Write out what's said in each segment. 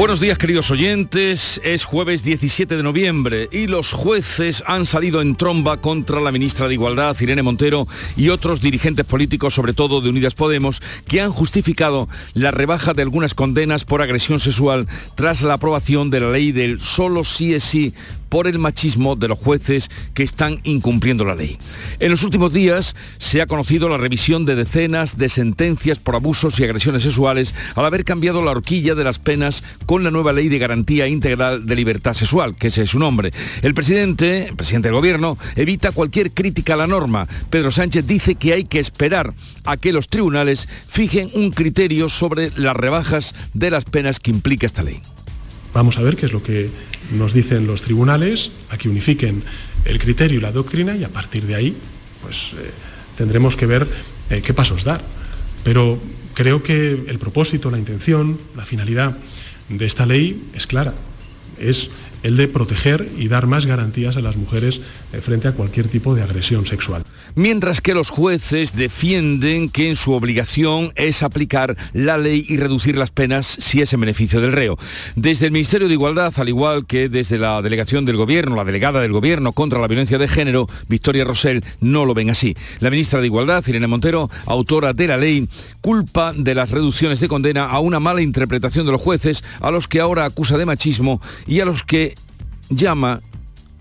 Buenos días queridos oyentes, es jueves 17 de noviembre y los jueces han salido en tromba contra la ministra de Igualdad, Irene Montero, y otros dirigentes políticos, sobre todo de Unidas Podemos, que han justificado la rebaja de algunas condenas por agresión sexual tras la aprobación de la ley del solo sí es sí por el machismo de los jueces que están incumpliendo la ley. En los últimos días se ha conocido la revisión de decenas de sentencias por abusos y agresiones sexuales al haber cambiado la horquilla de las penas con la nueva ley de garantía integral de libertad sexual, que ese es su nombre. El presidente, el presidente del gobierno, evita cualquier crítica a la norma. Pedro Sánchez dice que hay que esperar a que los tribunales fijen un criterio sobre las rebajas de las penas que implica esta ley. Vamos a ver qué es lo que nos dicen los tribunales, a que unifiquen el criterio y la doctrina y a partir de ahí pues eh, tendremos que ver eh, qué pasos dar. Pero creo que el propósito, la intención, la finalidad de esta ley es clara. Es el de proteger y dar más garantías a las mujeres eh, frente a cualquier tipo de agresión sexual mientras que los jueces defienden que en su obligación es aplicar la ley y reducir las penas si es en beneficio del reo. Desde el Ministerio de Igualdad, al igual que desde la delegación del Gobierno, la delegada del Gobierno contra la violencia de género, Victoria Rosell, no lo ven así. La ministra de Igualdad, Irene Montero, autora de la ley, culpa de las reducciones de condena a una mala interpretación de los jueces, a los que ahora acusa de machismo y a los que llama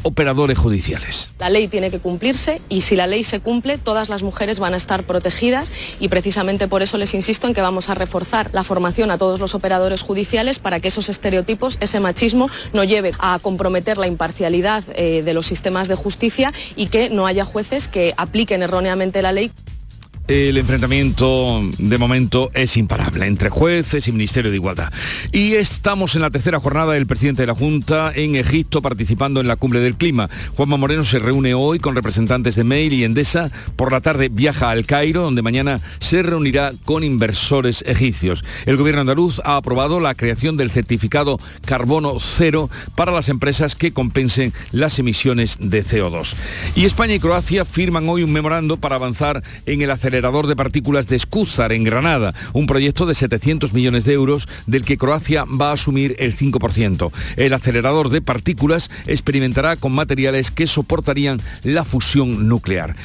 operadores judiciales. La ley tiene que cumplirse y si la ley se cumple, todas las mujeres van a estar protegidas y precisamente por eso les insisto en que vamos a reforzar la formación a todos los operadores judiciales para que esos estereotipos, ese machismo, no lleve a comprometer la imparcialidad eh, de los sistemas de justicia y que no haya jueces que apliquen erróneamente la ley. El enfrentamiento de momento es imparable entre jueces y Ministerio de Igualdad. Y estamos en la tercera jornada del presidente de la Junta en Egipto participando en la cumbre del clima. Juanma Moreno se reúne hoy con representantes de Mail y Endesa. Por la tarde viaja al Cairo, donde mañana se reunirá con inversores egipcios. El gobierno andaluz ha aprobado la creación del certificado carbono cero para las empresas que compensen las emisiones de CO2. Y España y Croacia firman hoy un memorando para avanzar en el acelerador de partículas de Escúzar en Granada, un proyecto de 700 millones de euros del que Croacia va a asumir el 5%. El acelerador de partículas experimentará con materiales que soportarían la fusión nuclear.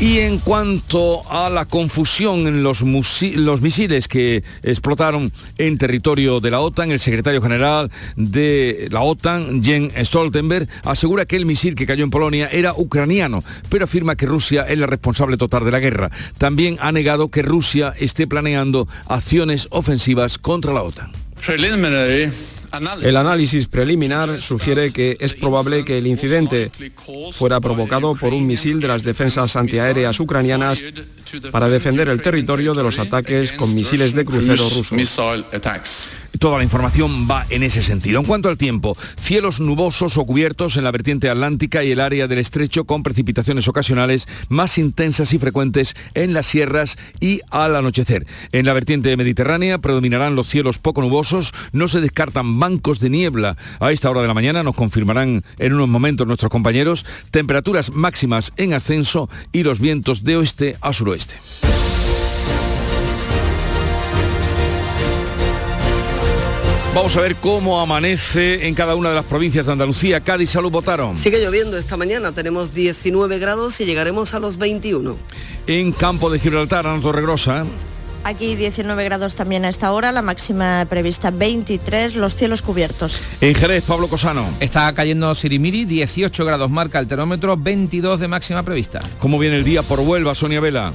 Y en cuanto a la confusión en los, los misiles que explotaron en territorio de la OTAN, el secretario general de la OTAN, Jens Stoltenberg, asegura que el misil que cayó en Polonia era ucraniano, pero afirma que Rusia es la responsable total de la guerra. También ha negado que Rusia esté planeando acciones ofensivas contra la OTAN. El análisis preliminar sugiere que es probable que el incidente fuera provocado por un misil de las defensas antiaéreas ucranianas para defender el territorio de los ataques con misiles de crucero rusos. Toda la información va en ese sentido. En cuanto al tiempo, cielos nubosos o cubiertos en la vertiente atlántica y el área del estrecho con precipitaciones ocasionales más intensas y frecuentes en las sierras y al anochecer. En la vertiente mediterránea predominarán los cielos poco nubosos, no se descartan bancos de niebla a esta hora de la mañana, nos confirmarán en unos momentos nuestros compañeros, temperaturas máximas en ascenso y los vientos de oeste a suroeste. Vamos a ver cómo amanece en cada una de las provincias de Andalucía. Cádiz, Salud, votaron. Sigue lloviendo esta mañana, tenemos 19 grados y llegaremos a los 21. En Campo de Gibraltar, Ana Torregrosa. Aquí 19 grados también a esta hora, la máxima prevista 23, los cielos cubiertos. En Jerez, Pablo Cosano. Está cayendo Sirimiri, 18 grados marca el termómetro, 22 de máxima prevista. ¿Cómo viene el día por Huelva, Sonia Vela?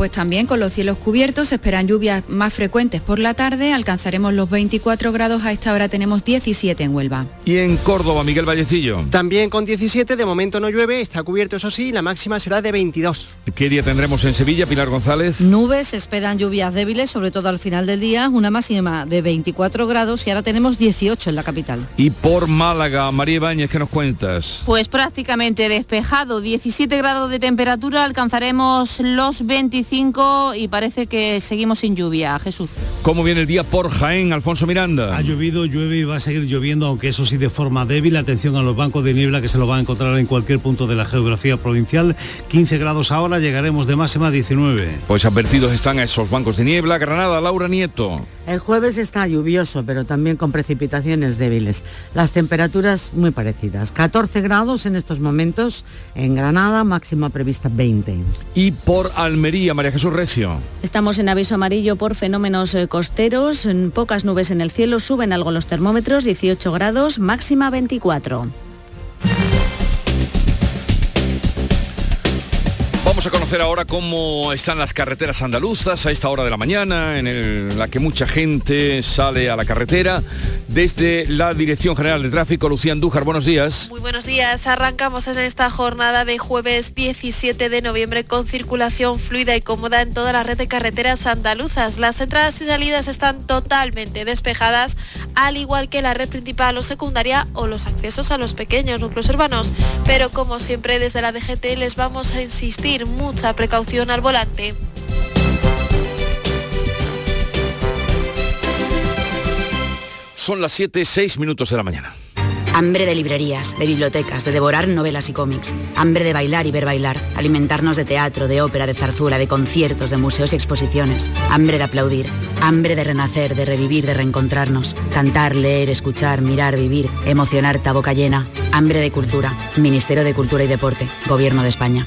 Pues también con los cielos cubiertos se esperan lluvias más frecuentes por la tarde, alcanzaremos los 24 grados, a esta hora tenemos 17 en Huelva. ¿Y en Córdoba, Miguel Vallecillo? También con 17, de momento no llueve, está cubierto eso sí, la máxima será de 22. ¿Qué día tendremos en Sevilla, Pilar González? Nubes, esperan lluvias débiles, sobre todo al final del día, una máxima de 24 grados y ahora tenemos 18 en la capital. ¿Y por Málaga, María Ibáñez, qué nos cuentas? Pues prácticamente despejado, 17 grados de temperatura, alcanzaremos los 25 25 y parece que seguimos sin lluvia. Jesús. ¿Cómo viene el día por Jaén, Alfonso Miranda? Ha llovido, llueve y va a seguir lloviendo, aunque eso sí de forma débil. Atención a los bancos de niebla que se lo van a encontrar en cualquier punto de la geografía provincial. 15 grados ahora, llegaremos de máxima a 19. Pues advertidos están a esos bancos de niebla. Granada, Laura Nieto. El jueves está lluvioso, pero también con precipitaciones débiles. Las temperaturas muy parecidas. 14 grados en estos momentos en Granada, máxima prevista 20. Y por Almería, María Jesús Recio. Estamos en aviso amarillo por fenómenos eh, costeros, pocas nubes en el cielo, suben algo los termómetros, 18 grados, máxima 24. Vamos a conocer ahora cómo están las carreteras andaluzas a esta hora de la mañana, en la que mucha gente sale a la carretera. Desde la Dirección General de Tráfico, Lucía Andújar, buenos días. Muy buenos días. Arrancamos en esta jornada de jueves 17 de noviembre con circulación fluida y cómoda en toda la red de carreteras andaluzas. Las entradas y salidas están totalmente despejadas, al igual que la red principal o secundaria o los accesos a los pequeños núcleos urbanos. Pero como siempre desde la DGT les vamos a insistir mucha precaución al volante. Son las 7, 6 minutos de la mañana. Hambre de librerías, de bibliotecas, de devorar novelas y cómics. Hambre de bailar y ver bailar. Alimentarnos de teatro, de ópera, de zarzuela, de conciertos, de museos y exposiciones. Hambre de aplaudir. Hambre de renacer, de revivir, de reencontrarnos. Cantar, leer, escuchar, mirar, vivir. Emocionar, a boca llena. Hambre de cultura. Ministerio de Cultura y Deporte. Gobierno de España.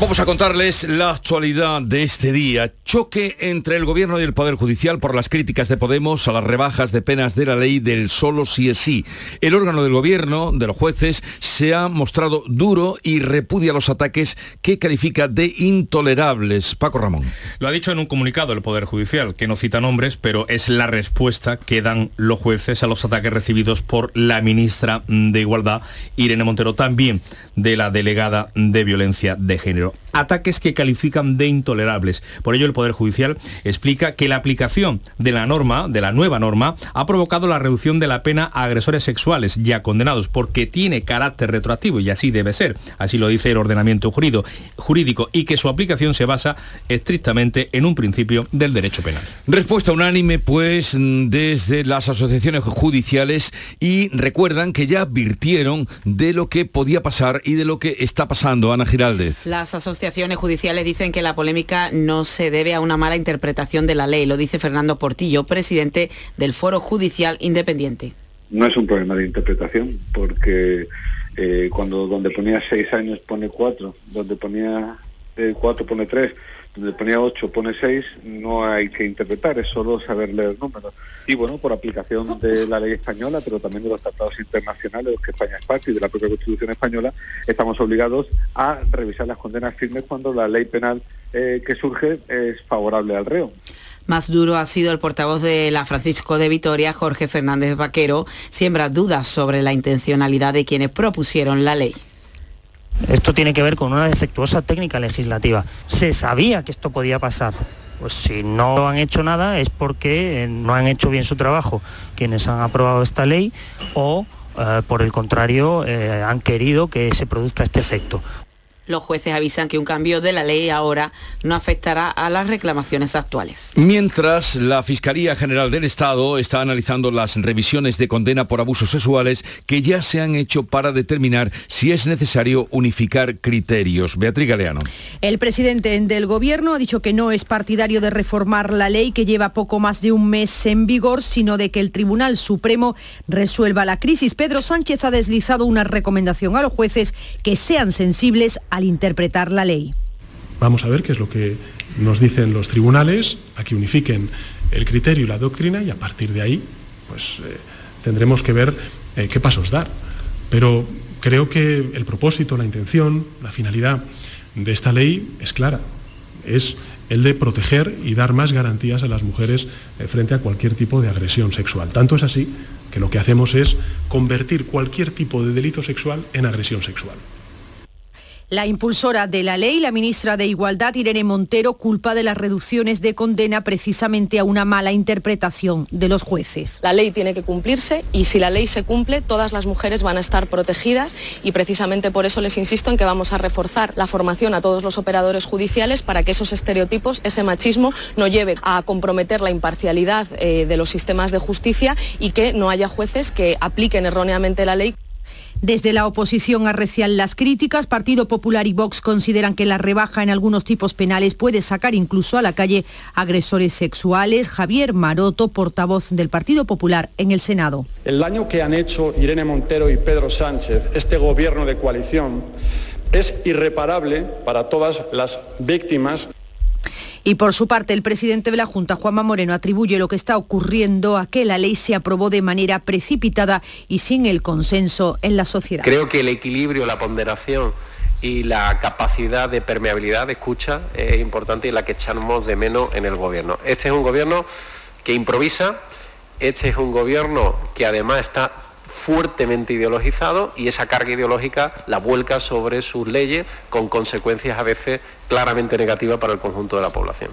Vamos a contarles la actualidad de este día. Choque entre el Gobierno y el Poder Judicial por las críticas de Podemos a las rebajas de penas de la ley del solo sí es sí. El órgano del Gobierno, de los jueces, se ha mostrado duro y repudia los ataques que califica de intolerables. Paco Ramón. Lo ha dicho en un comunicado el Poder Judicial, que no cita nombres, pero es la respuesta que dan los jueces a los ataques recibidos por la ministra de Igualdad, Irene Montero, también de la delegada de violencia de género Pero ataques que califican de intolerables. Por ello, el Poder Judicial explica que la aplicación de la norma, de la nueva norma, ha provocado la reducción de la pena a agresores sexuales ya condenados, porque tiene carácter retroactivo y así debe ser. Así lo dice el ordenamiento jurídico y que su aplicación se basa estrictamente en un principio del derecho penal. Respuesta unánime, pues, desde las asociaciones judiciales y recuerdan que ya advirtieron de lo que podía pasar y de lo que está pasando. Ana Giraldez. Las asociaciones judiciales dicen que la polémica no se debe a una mala interpretación de la ley, lo dice Fernando Portillo, presidente del Foro Judicial Independiente. No es un problema de interpretación, porque eh, cuando donde ponía seis años pone cuatro, donde ponía eh, cuatro pone tres, donde ponía 8 pone 6, no hay que interpretar, es solo saber leer números. Y bueno, por aplicación de la ley española, pero también de los tratados internacionales que España es parte y de la propia Constitución española, estamos obligados a revisar las condenas firmes cuando la ley penal eh, que surge es favorable al reo. Más duro ha sido el portavoz de la Francisco de Vitoria, Jorge Fernández Vaquero, siembra dudas sobre la intencionalidad de quienes propusieron la ley. Esto tiene que ver con una defectuosa técnica legislativa. Se sabía que esto podía pasar. Pues si no han hecho nada es porque eh, no han hecho bien su trabajo quienes han aprobado esta ley o eh, por el contrario eh, han querido que se produzca este efecto. Los jueces avisan que un cambio de la ley ahora no afectará a las reclamaciones actuales. Mientras, la Fiscalía General del Estado está analizando las revisiones de condena por abusos sexuales que ya se han hecho para determinar si es necesario unificar criterios. Beatriz Galeano. El presidente del Gobierno ha dicho que no es partidario de reformar la ley que lleva poco más de un mes en vigor, sino de que el Tribunal Supremo resuelva la crisis. Pedro Sánchez ha deslizado una recomendación a los jueces que sean sensibles a al interpretar la ley. Vamos a ver qué es lo que nos dicen los tribunales, a que unifiquen el criterio y la doctrina y a partir de ahí pues eh, tendremos que ver eh, qué pasos dar. Pero creo que el propósito, la intención, la finalidad de esta ley es clara. Es el de proteger y dar más garantías a las mujeres eh, frente a cualquier tipo de agresión sexual. Tanto es así que lo que hacemos es convertir cualquier tipo de delito sexual en agresión sexual. La impulsora de la ley, la ministra de Igualdad, Irene Montero, culpa de las reducciones de condena precisamente a una mala interpretación de los jueces. La ley tiene que cumplirse y si la ley se cumple, todas las mujeres van a estar protegidas y precisamente por eso les insisto en que vamos a reforzar la formación a todos los operadores judiciales para que esos estereotipos, ese machismo, no lleve a comprometer la imparcialidad eh, de los sistemas de justicia y que no haya jueces que apliquen erróneamente la ley. Desde la oposición arrecian las críticas. Partido Popular y Vox consideran que la rebaja en algunos tipos penales puede sacar incluso a la calle agresores sexuales. Javier Maroto, portavoz del Partido Popular en el Senado. El daño que han hecho Irene Montero y Pedro Sánchez, este gobierno de coalición, es irreparable para todas las víctimas y por su parte, el presidente de la Junta, Juanma Moreno, atribuye lo que está ocurriendo a que la ley se aprobó de manera precipitada y sin el consenso en la sociedad. Creo que el equilibrio, la ponderación y la capacidad de permeabilidad de escucha es importante y la que echamos de menos en el gobierno. Este es un gobierno que improvisa, este es un gobierno que además está fuertemente ideologizado y esa carga ideológica la vuelca sobre sus leyes con consecuencias a veces claramente negativas para el conjunto de la población.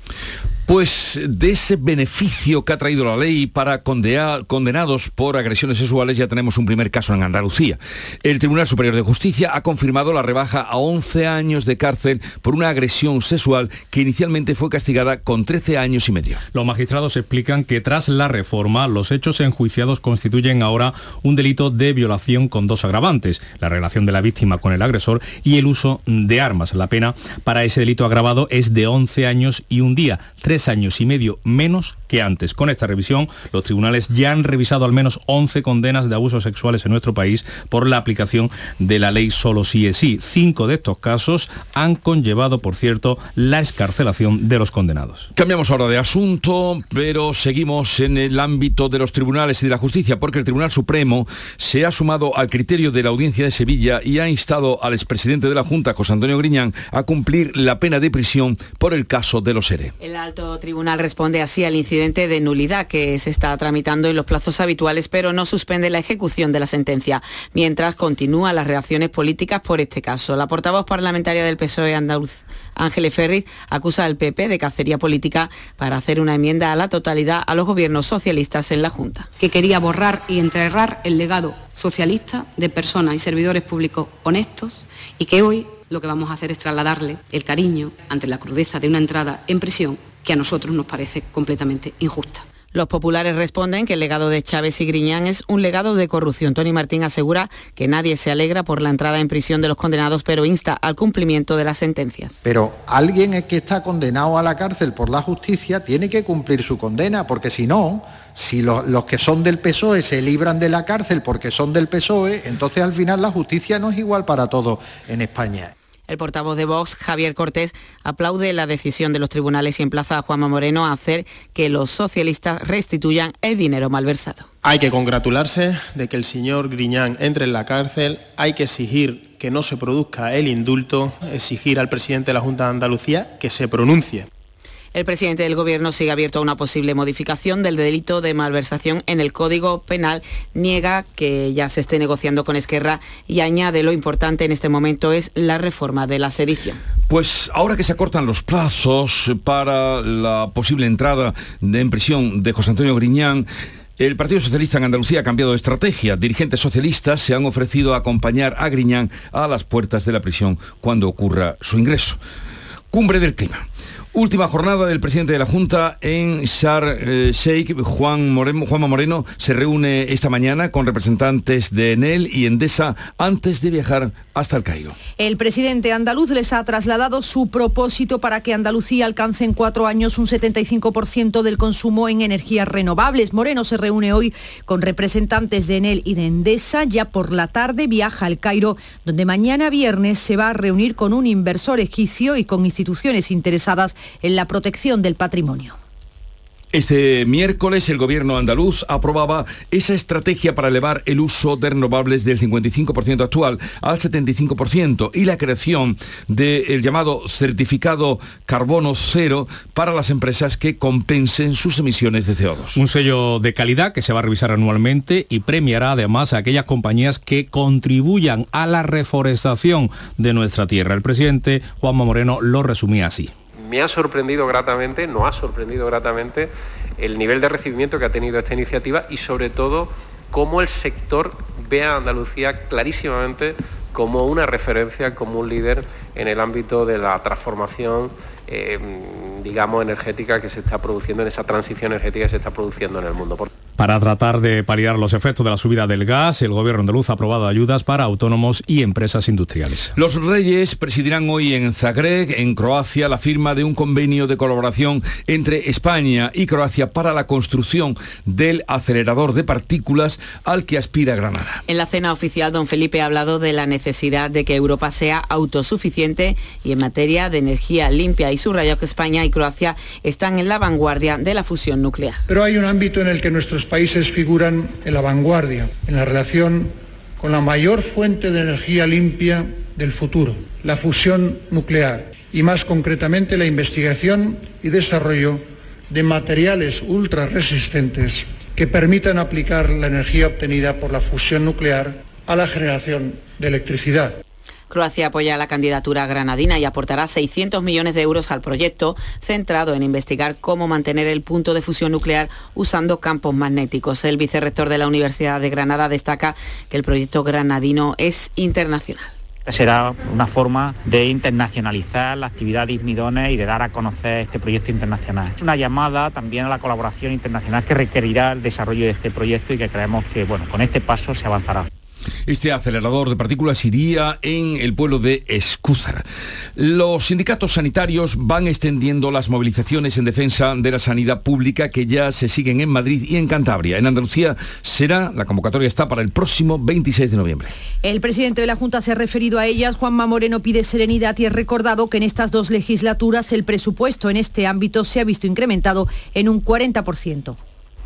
Pues de ese beneficio que ha traído la ley para condenados por agresiones sexuales ya tenemos un primer caso en Andalucía. El Tribunal Superior de Justicia ha confirmado la rebaja a 11 años de cárcel por una agresión sexual que inicialmente fue castigada con 13 años y medio. Los magistrados explican que tras la reforma los hechos enjuiciados constituyen ahora un delito de violación con dos agravantes, la relación de la víctima con el agresor y el uso de armas. La pena para ese delito agravado es de 11 años y un día años y medio menos que antes. Con esta revisión, los tribunales ya han revisado al menos 11 condenas de abusos sexuales en nuestro país por la aplicación de la ley solo sí es sí. Cinco de estos casos han conllevado, por cierto, la escarcelación de los condenados. Cambiamos ahora de asunto, pero seguimos en el ámbito de los tribunales y de la justicia, porque el Tribunal Supremo se ha sumado al criterio de la Audiencia de Sevilla y ha instado al expresidente de la Junta, José Antonio Griñán, a cumplir la pena de prisión por el caso de los ERE. El alto tribunal responde así al incidente de nulidad que se está tramitando en los plazos habituales, pero no suspende la ejecución de la sentencia, mientras continúan las reacciones políticas por este caso. La portavoz parlamentaria del PSOE andaluz, Ángeles Ferriz, acusa al PP de cacería política para hacer una enmienda a la totalidad a los gobiernos socialistas en la Junta. Que quería borrar y enterrar el legado socialista de personas y servidores públicos honestos y que hoy lo que vamos a hacer es trasladarle el cariño ante la crudeza de una entrada en prisión que a nosotros nos parece completamente injusta. Los populares responden que el legado de Chávez y Griñán es un legado de corrupción. Tony Martín asegura que nadie se alegra por la entrada en prisión de los condenados, pero insta al cumplimiento de las sentencias. Pero alguien que está condenado a la cárcel por la justicia tiene que cumplir su condena, porque si no, si los que son del PSOE se libran de la cárcel porque son del PSOE, entonces al final la justicia no es igual para todos en España. El portavoz de Vox, Javier Cortés, aplaude la decisión de los tribunales y emplaza a Juanma Moreno a hacer que los socialistas restituyan el dinero malversado. Hay que congratularse de que el señor Griñán entre en la cárcel, hay que exigir que no se produzca el indulto, exigir al presidente de la Junta de Andalucía que se pronuncie. El presidente del Gobierno sigue abierto a una posible modificación del delito de malversación en el Código Penal. Niega que ya se esté negociando con Esquerra y añade lo importante en este momento es la reforma de la sedición. Pues ahora que se acortan los plazos para la posible entrada en prisión de José Antonio Griñán, el Partido Socialista en Andalucía ha cambiado de estrategia. Dirigentes socialistas se han ofrecido a acompañar a Griñán a las puertas de la prisión cuando ocurra su ingreso. Cumbre del clima. Última jornada del presidente de la Junta en Shar eh, Sheikh, Juan Juanma Moreno, se reúne esta mañana con representantes de Enel y Endesa antes de viajar hasta el Cairo. El presidente andaluz les ha trasladado su propósito para que Andalucía alcance en cuatro años un 75% del consumo en energías renovables. Moreno se reúne hoy con representantes de Enel y de Endesa. Ya por la tarde viaja al Cairo, donde mañana viernes se va a reunir con un inversor egipcio y con instituciones interesadas en la protección del patrimonio. Este miércoles el gobierno andaluz aprobaba esa estrategia para elevar el uso de renovables del 55% actual al 75% y la creación del llamado certificado carbono cero para las empresas que compensen sus emisiones de CO2. Un sello de calidad que se va a revisar anualmente y premiará además a aquellas compañías que contribuyan a la reforestación de nuestra tierra. El presidente Juanma Moreno lo resumía así me ha sorprendido gratamente, no ha sorprendido gratamente el nivel de recibimiento que ha tenido esta iniciativa y sobre todo cómo el sector ve a Andalucía clarísimamente como una referencia, como un líder en el ámbito de la transformación eh, digamos, energética que se está produciendo, en esa transición energética que se está produciendo en el mundo. Para tratar de paliar los efectos de la subida del gas, el gobierno andaluz ha aprobado ayudas para autónomos y empresas industriales. Los Reyes presidirán hoy en Zagreb, en Croacia, la firma de un convenio de colaboración entre España y Croacia para la construcción del acelerador de partículas al que aspira Granada. En la cena oficial, don Felipe ha hablado de la necesidad de que Europa sea autosuficiente y en materia de energía limpia y subrayó que España y Croacia están en la vanguardia de la fusión nuclear. Pero hay un ámbito en el que nuestros países figuran en la vanguardia, en la relación con la mayor fuente de energía limpia del futuro, la fusión nuclear, y más concretamente la investigación y desarrollo de materiales ultra resistentes que permitan aplicar la energía obtenida por la fusión nuclear a la generación de electricidad. Croacia apoya la candidatura granadina y aportará 600 millones de euros al proyecto, centrado en investigar cómo mantener el punto de fusión nuclear usando campos magnéticos. El vicerrector de la Universidad de Granada destaca que el proyecto granadino es internacional será una forma de internacionalizar la actividad de ISMIDONES y de dar a conocer este proyecto internacional. Es una llamada también a la colaboración internacional que requerirá el desarrollo de este proyecto y que creemos que bueno, con este paso se avanzará. Este acelerador de partículas iría en el pueblo de Escúzar. Los sindicatos sanitarios van extendiendo las movilizaciones en defensa de la sanidad pública que ya se siguen en Madrid y en Cantabria. En Andalucía será, la convocatoria está para el próximo 26 de noviembre. El presidente de la Junta se ha referido a ellas. Juanma Moreno pide serenidad y ha recordado que en estas dos legislaturas el presupuesto en este ámbito se ha visto incrementado en un 40%.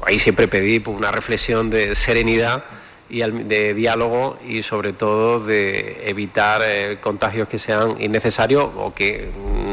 Ahí siempre pedí una reflexión de serenidad y de diálogo y sobre todo de evitar eh, contagios que sean innecesarios o que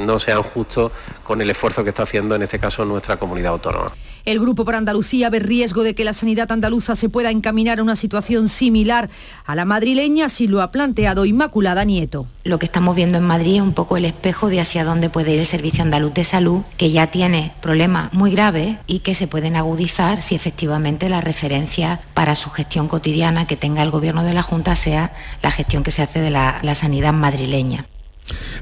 no sean justos con el esfuerzo que está haciendo en este caso nuestra comunidad autónoma. El Grupo por Andalucía ve riesgo de que la sanidad andaluza se pueda encaminar a una situación similar a la madrileña, si lo ha planteado Inmaculada Nieto. Lo que estamos viendo en Madrid es un poco el espejo de hacia dónde puede ir el Servicio Andaluz de Salud, que ya tiene problemas muy graves y que se pueden agudizar si efectivamente la referencia para su gestión cotidiana que tenga el Gobierno de la Junta sea la gestión que se hace de la, la sanidad madrileña.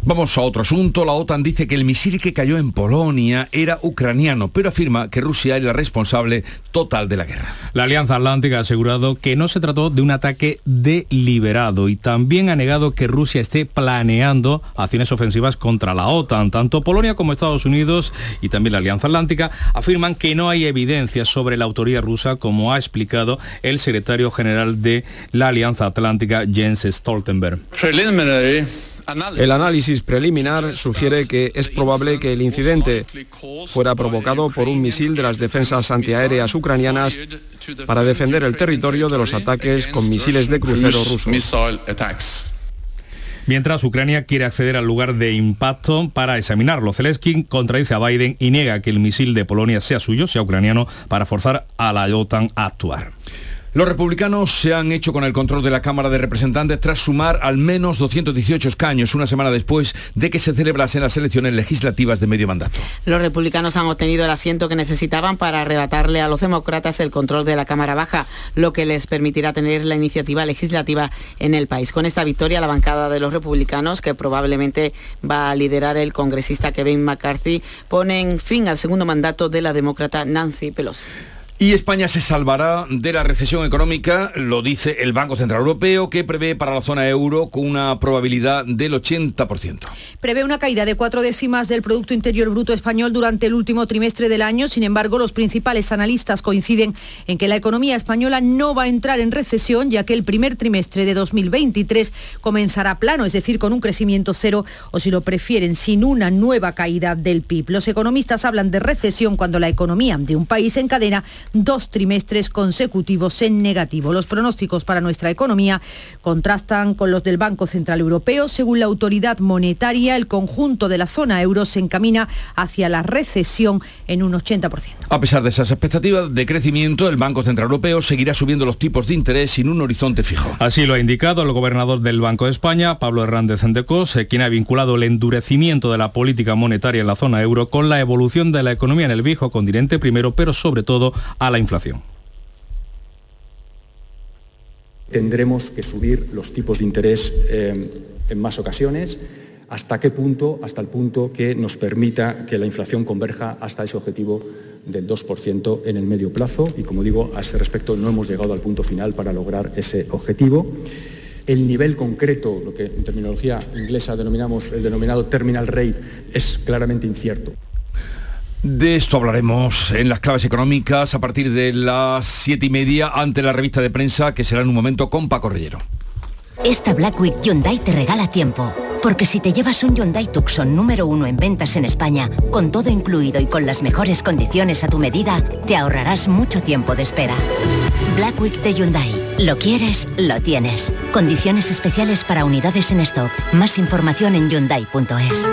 Vamos a otro asunto. La OTAN dice que el misil que cayó en Polonia era ucraniano, pero afirma que Rusia es la responsable total de la guerra. La Alianza Atlántica ha asegurado que no se trató de un ataque deliberado y también ha negado que Rusia esté planeando acciones ofensivas contra la OTAN. Tanto Polonia como Estados Unidos y también la Alianza Atlántica afirman que no hay evidencias sobre la autoría rusa, como ha explicado el secretario general de la Alianza Atlántica, Jens Stoltenberg. El análisis preliminar sugiere que es probable que el incidente fuera provocado por un misil de las defensas antiaéreas ucranianas para defender el territorio de los ataques con misiles de crucero rusos. Mientras Ucrania quiere acceder al lugar de impacto para examinarlo, Zelensky contradice a Biden y niega que el misil de Polonia sea suyo, sea ucraniano, para forzar a la OTAN a actuar. Los republicanos se han hecho con el control de la Cámara de Representantes tras sumar al menos 218 escaños una semana después de que se celebrasen las elecciones legislativas de medio mandato. Los republicanos han obtenido el asiento que necesitaban para arrebatarle a los demócratas el control de la Cámara Baja, lo que les permitirá tener la iniciativa legislativa en el país. Con esta victoria, la bancada de los republicanos, que probablemente va a liderar el congresista Kevin McCarthy, pone fin al segundo mandato de la demócrata Nancy Pelosi. Y España se salvará de la recesión económica, lo dice el Banco Central Europeo, que prevé para la zona euro con una probabilidad del 80%. Prevé una caída de cuatro décimas del Producto Interior Bruto español durante el último trimestre del año. Sin embargo, los principales analistas coinciden en que la economía española no va a entrar en recesión, ya que el primer trimestre de 2023 comenzará plano, es decir, con un crecimiento cero o, si lo prefieren, sin una nueva caída del PIB. Los economistas hablan de recesión cuando la economía de un país encadena dos trimestres consecutivos en negativo. Los pronósticos para nuestra economía contrastan con los del Banco Central Europeo. Según la autoridad monetaria, el conjunto de la zona euro se encamina hacia la recesión en un 80%. A pesar de esas expectativas de crecimiento, el Banco Central Europeo seguirá subiendo los tipos de interés sin un horizonte fijo. Así lo ha indicado el gobernador del Banco de España, Pablo Hernández Endecos, quien ha vinculado el endurecimiento de la política monetaria en la zona euro con la evolución de la economía en el viejo continente primero, pero sobre todo a la inflación. Tendremos que subir los tipos de interés eh, en más ocasiones. ¿Hasta qué punto? Hasta el punto que nos permita que la inflación converja hasta ese objetivo del 2% en el medio plazo. Y como digo, a ese respecto no hemos llegado al punto final para lograr ese objetivo. El nivel concreto, lo que en terminología inglesa denominamos el denominado terminal rate, es claramente incierto. De esto hablaremos en las claves económicas a partir de las siete y media ante la revista de prensa que será en un momento con Paco Rellero. Esta Black Week Hyundai te regala tiempo. Porque si te llevas un Hyundai Tucson número uno en ventas en España, con todo incluido y con las mejores condiciones a tu medida, te ahorrarás mucho tiempo de espera. Black Week de Hyundai. Lo quieres, lo tienes. Condiciones especiales para unidades en stock. Más información en hyundai.es.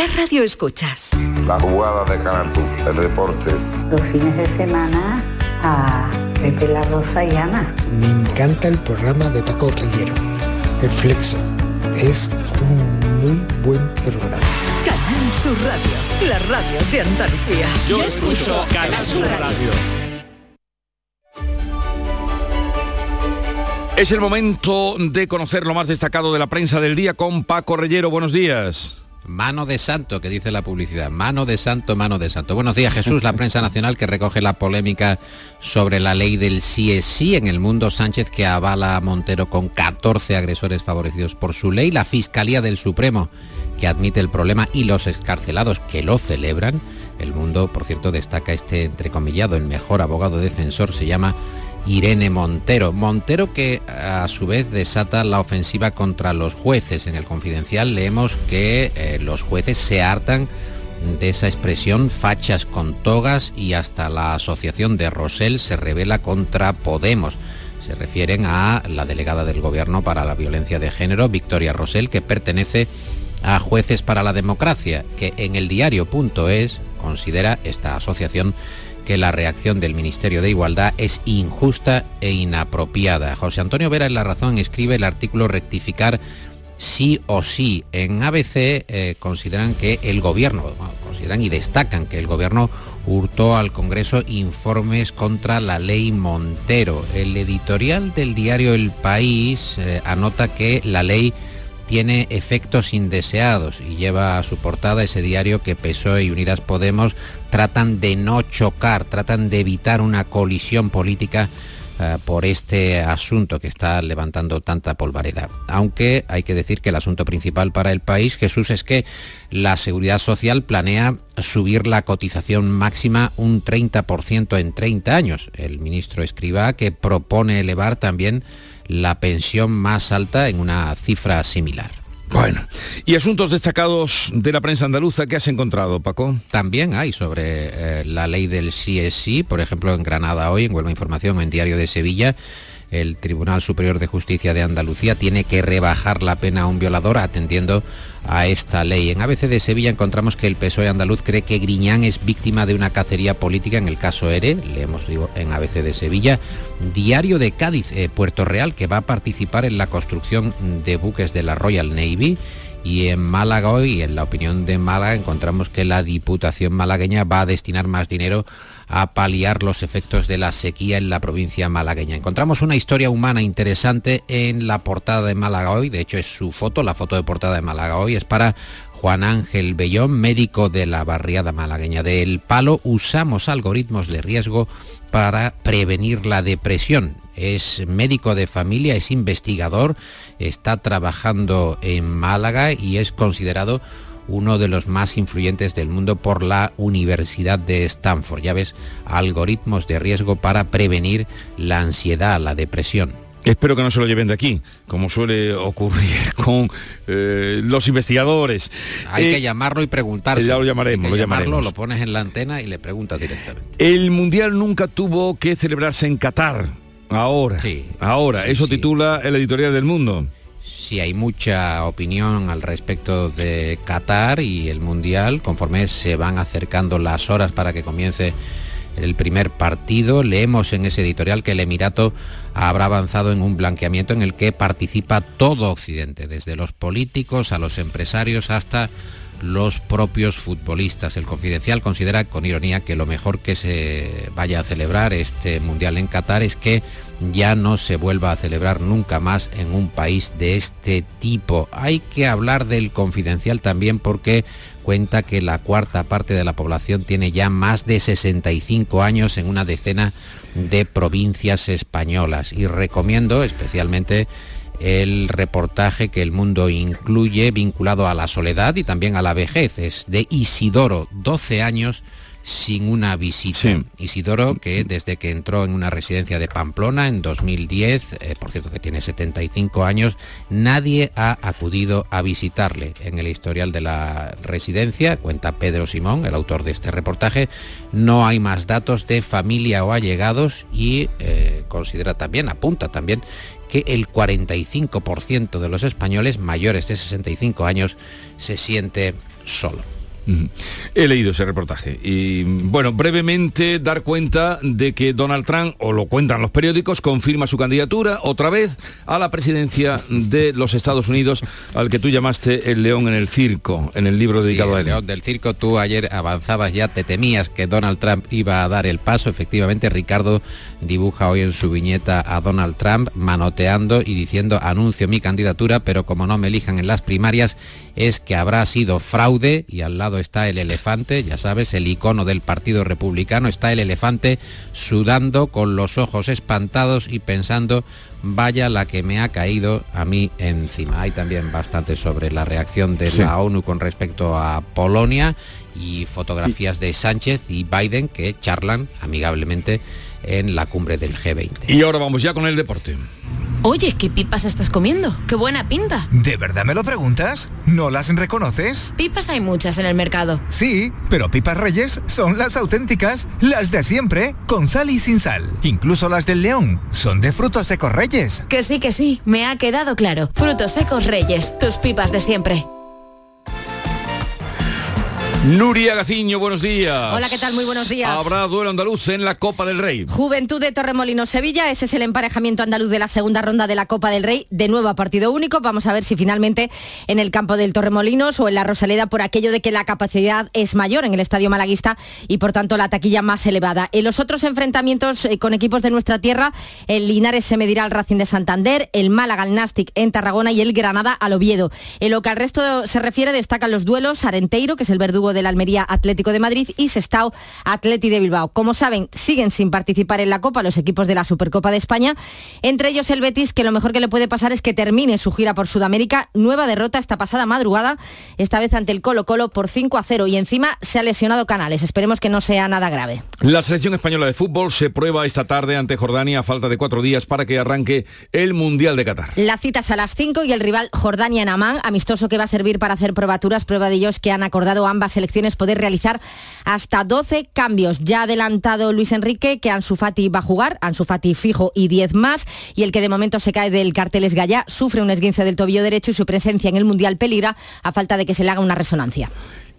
¿Qué radio escuchas? La jugada de Canal el deporte. Los fines de semana a Pepe La Rosa y Ana. Me encanta el programa de Paco Rillero, El Flexo. Es un muy buen programa. Canal Sur Radio, la radio de Andalucía. Yo, escucho Canal Sur radio. Es el momento de conocer lo más destacado de la prensa del día con Paco Rellero. Buenos días. Mano de santo, que dice la publicidad. Mano de santo, mano de santo. Buenos días, Jesús. La prensa nacional que recoge la polémica sobre la ley del sí es sí en el mundo. Sánchez que avala a Montero con 14 agresores favorecidos por su ley. La Fiscalía del Supremo que admite el problema y los escarcelados que lo celebran. El mundo, por cierto, destaca este entrecomillado. El mejor abogado defensor se llama Irene Montero. Montero que a su vez desata la ofensiva contra los jueces. En el confidencial leemos que eh, los jueces se hartan de esa expresión fachas con togas y hasta la asociación de Rosell se revela contra Podemos. Se refieren a la delegada del gobierno para la violencia de género, Victoria Rosell, que pertenece a Jueces para la Democracia, que en el diario.es considera esta asociación que la reacción del Ministerio de Igualdad es injusta e inapropiada. José Antonio Vera en La Razón escribe el artículo rectificar sí o sí. En ABC eh, consideran que el gobierno, consideran y destacan que el gobierno hurtó al Congreso informes contra la ley Montero. El editorial del diario El País eh, anota que la ley tiene efectos indeseados y lleva a su portada ese diario que PSOE y Unidas Podemos tratan de no chocar, tratan de evitar una colisión política eh, por este asunto que está levantando tanta polvareda. Aunque hay que decir que el asunto principal para el país, Jesús, es que la Seguridad Social planea subir la cotización máxima un 30% en 30 años. El ministro Escriba que propone elevar también la pensión más alta en una cifra similar. Bueno, ¿y asuntos destacados de la prensa andaluza que has encontrado, Paco? También hay sobre eh, la ley del CSI, por ejemplo, en Granada hoy, en Huelva Información, en Diario de Sevilla, el Tribunal Superior de Justicia de Andalucía tiene que rebajar la pena a un violador atendiendo a esta ley. En ABC de Sevilla encontramos que el PSOE andaluz cree que Griñán es víctima de una cacería política en el caso ERE, leemos digo, en ABC de Sevilla. Diario de Cádiz, eh, Puerto Real, que va a participar en la construcción de buques de la Royal Navy. Y en Málaga hoy, en la opinión de Málaga, encontramos que la Diputación malagueña va a destinar más dinero a paliar los efectos de la sequía en la provincia malagueña. Encontramos una historia humana interesante en la portada de Málaga hoy, de hecho es su foto, la foto de portada de Málaga hoy es para Juan Ángel Bellón, médico de la barriada malagueña. Del Palo usamos algoritmos de riesgo para prevenir la depresión. Es médico de familia, es investigador, está trabajando en Málaga y es considerado uno de los más influyentes del mundo por la Universidad de Stanford. Ya ves, algoritmos de riesgo para prevenir la ansiedad, la depresión. Espero que no se lo lleven de aquí, como suele ocurrir con eh, los investigadores. Hay que eh, llamarlo y preguntarse. Ya lo llamaremos, lo llamaremos. Lo pones en la antena y le preguntas directamente. El Mundial nunca tuvo que celebrarse en Qatar. Ahora. Sí. Ahora. Eso titula el editorial del mundo sí hay mucha opinión al respecto de Qatar y el Mundial, conforme se van acercando las horas para que comience el primer partido. Leemos en ese editorial que el Emirato habrá avanzado en un blanqueamiento en el que participa todo Occidente, desde los políticos a los empresarios hasta los propios futbolistas. El Confidencial considera con ironía que lo mejor que se vaya a celebrar este Mundial en Qatar es que ya no se vuelva a celebrar nunca más en un país de este tipo. Hay que hablar del Confidencial también porque cuenta que la cuarta parte de la población tiene ya más de 65 años en una decena de provincias españolas y recomiendo especialmente el reportaje que el mundo incluye vinculado a la soledad y también a la vejez. Es de Isidoro, 12 años sin una visita. Isidoro, que desde que entró en una residencia de Pamplona en 2010, eh, por cierto que tiene 75 años, nadie ha acudido a visitarle. En el historial de la residencia, cuenta Pedro Simón, el autor de este reportaje, no hay más datos de familia o allegados y eh, considera también, apunta también, que el 45% de los españoles mayores de 65 años se siente solo. He leído ese reportaje y bueno, brevemente dar cuenta de que Donald Trump, o lo cuentan los periódicos, confirma su candidatura otra vez a la presidencia de los Estados Unidos, al que tú llamaste el león en el circo, en el libro dedicado a él. El león del circo, tú ayer avanzabas ya, te temías que Donald Trump iba a dar el paso. Efectivamente, Ricardo dibuja hoy en su viñeta a Donald Trump manoteando y diciendo anuncio mi candidatura, pero como no me elijan en las primarias, es que habrá sido fraude y al lado está el elefante, ya sabes, el icono del Partido Republicano, está el elefante sudando con los ojos espantados y pensando, vaya la que me ha caído a mí encima. Hay también bastante sobre la reacción de la ONU con respecto a Polonia y fotografías de Sánchez y Biden que charlan amigablemente en la cumbre del G20. Y ahora vamos ya con el deporte. Oye, ¿qué pipas estás comiendo? ¡Qué buena pinta! ¿De verdad me lo preguntas? ¿No las reconoces? Pipas hay muchas en el mercado. Sí, pero pipas reyes son las auténticas, las de siempre, con sal y sin sal. Incluso las del león son de frutos secos reyes. Que sí, que sí, me ha quedado claro. Frutos secos reyes, tus pipas de siempre. Nuria Gaciño, buenos días. Hola, ¿qué tal? Muy buenos días. Habrá duelo andaluz en la Copa del Rey. Juventud de Torremolinos Sevilla, ese es el emparejamiento andaluz de la segunda ronda de la Copa del Rey, de nuevo a partido único. Vamos a ver si finalmente en el campo del Torremolinos o en la Rosaleda por aquello de que la capacidad es mayor en el estadio malaguista y por tanto la taquilla más elevada. En los otros enfrentamientos eh, con equipos de nuestra tierra, el Linares se medirá al Racing de Santander, el Málaga al Nastic en Tarragona y el Granada al Oviedo. En lo que al resto se refiere destacan los duelos Arenteiro, que es el verdugo del Almería Atlético de Madrid y Sestao Atleti de Bilbao. Como saben, siguen sin participar en la Copa los equipos de la Supercopa de España, entre ellos el Betis, que lo mejor que le puede pasar es que termine su gira por Sudamérica. Nueva derrota esta pasada madrugada, esta vez ante el Colo Colo por 5 a 0 y encima se ha lesionado Canales. Esperemos que no sea nada grave. La selección española de fútbol se prueba esta tarde ante Jordania a falta de cuatro días para que arranque el Mundial de Qatar. La cita es a las 5 y el rival Jordania en Amán, amistoso que va a servir para hacer probaturas, prueba de ellos que han acordado ambas selecciones poder realizar hasta 12 cambios. Ya ha adelantado Luis Enrique que Ansu Fati va a jugar, Ansu Fati fijo y 10 más, y el que de momento se cae del cartel es Gaya, sufre un esguince del tobillo derecho y su presencia en el Mundial peligra a falta de que se le haga una resonancia.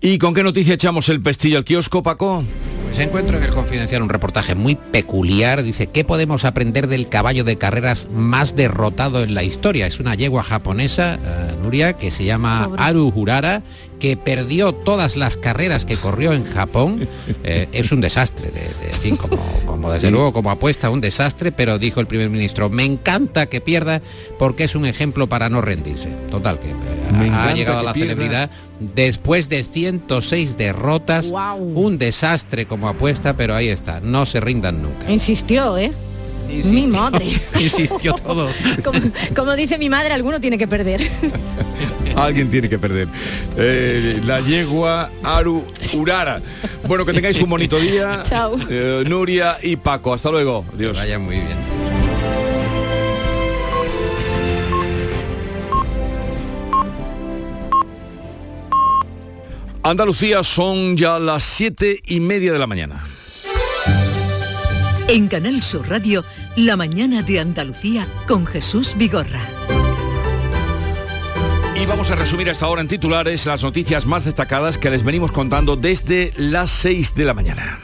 ¿Y con qué noticia echamos el pestillo al kiosco, Paco? Se encuentra en el Confidencial un reportaje muy peculiar. Dice, ¿qué podemos aprender del caballo de carreras más derrotado en la historia? Es una yegua japonesa, eh, Nuria, que se llama Aru Hurara que perdió todas las carreras que corrió en Japón, eh, es un desastre, de, como, como, desde luego como apuesta un desastre, pero dijo el primer ministro, me encanta que pierda porque es un ejemplo para no rendirse. Total, que eh, ha llegado a la celebridad después de 106 derrotas, un desastre como apuesta, pero ahí está, no se rindan nunca. Insistió, ¿eh? Mi madre. Insistió todo. como, dice mi madre, alguno tiene que perder. Alguien tiene que perder. Eh, la yegua Aru Urara. Bueno, que tengáis un bonito día. Chao. Eh, Nuria y Paco. Hasta luego. Dios. Vaya muy bien. Andalucía son ya las siete y media de la mañana. En Canal Sur Radio, La mañana de Andalucía con Jesús Vigorra. Y vamos a resumir hasta ahora en titulares las noticias más destacadas que les venimos contando desde las 6 de la mañana.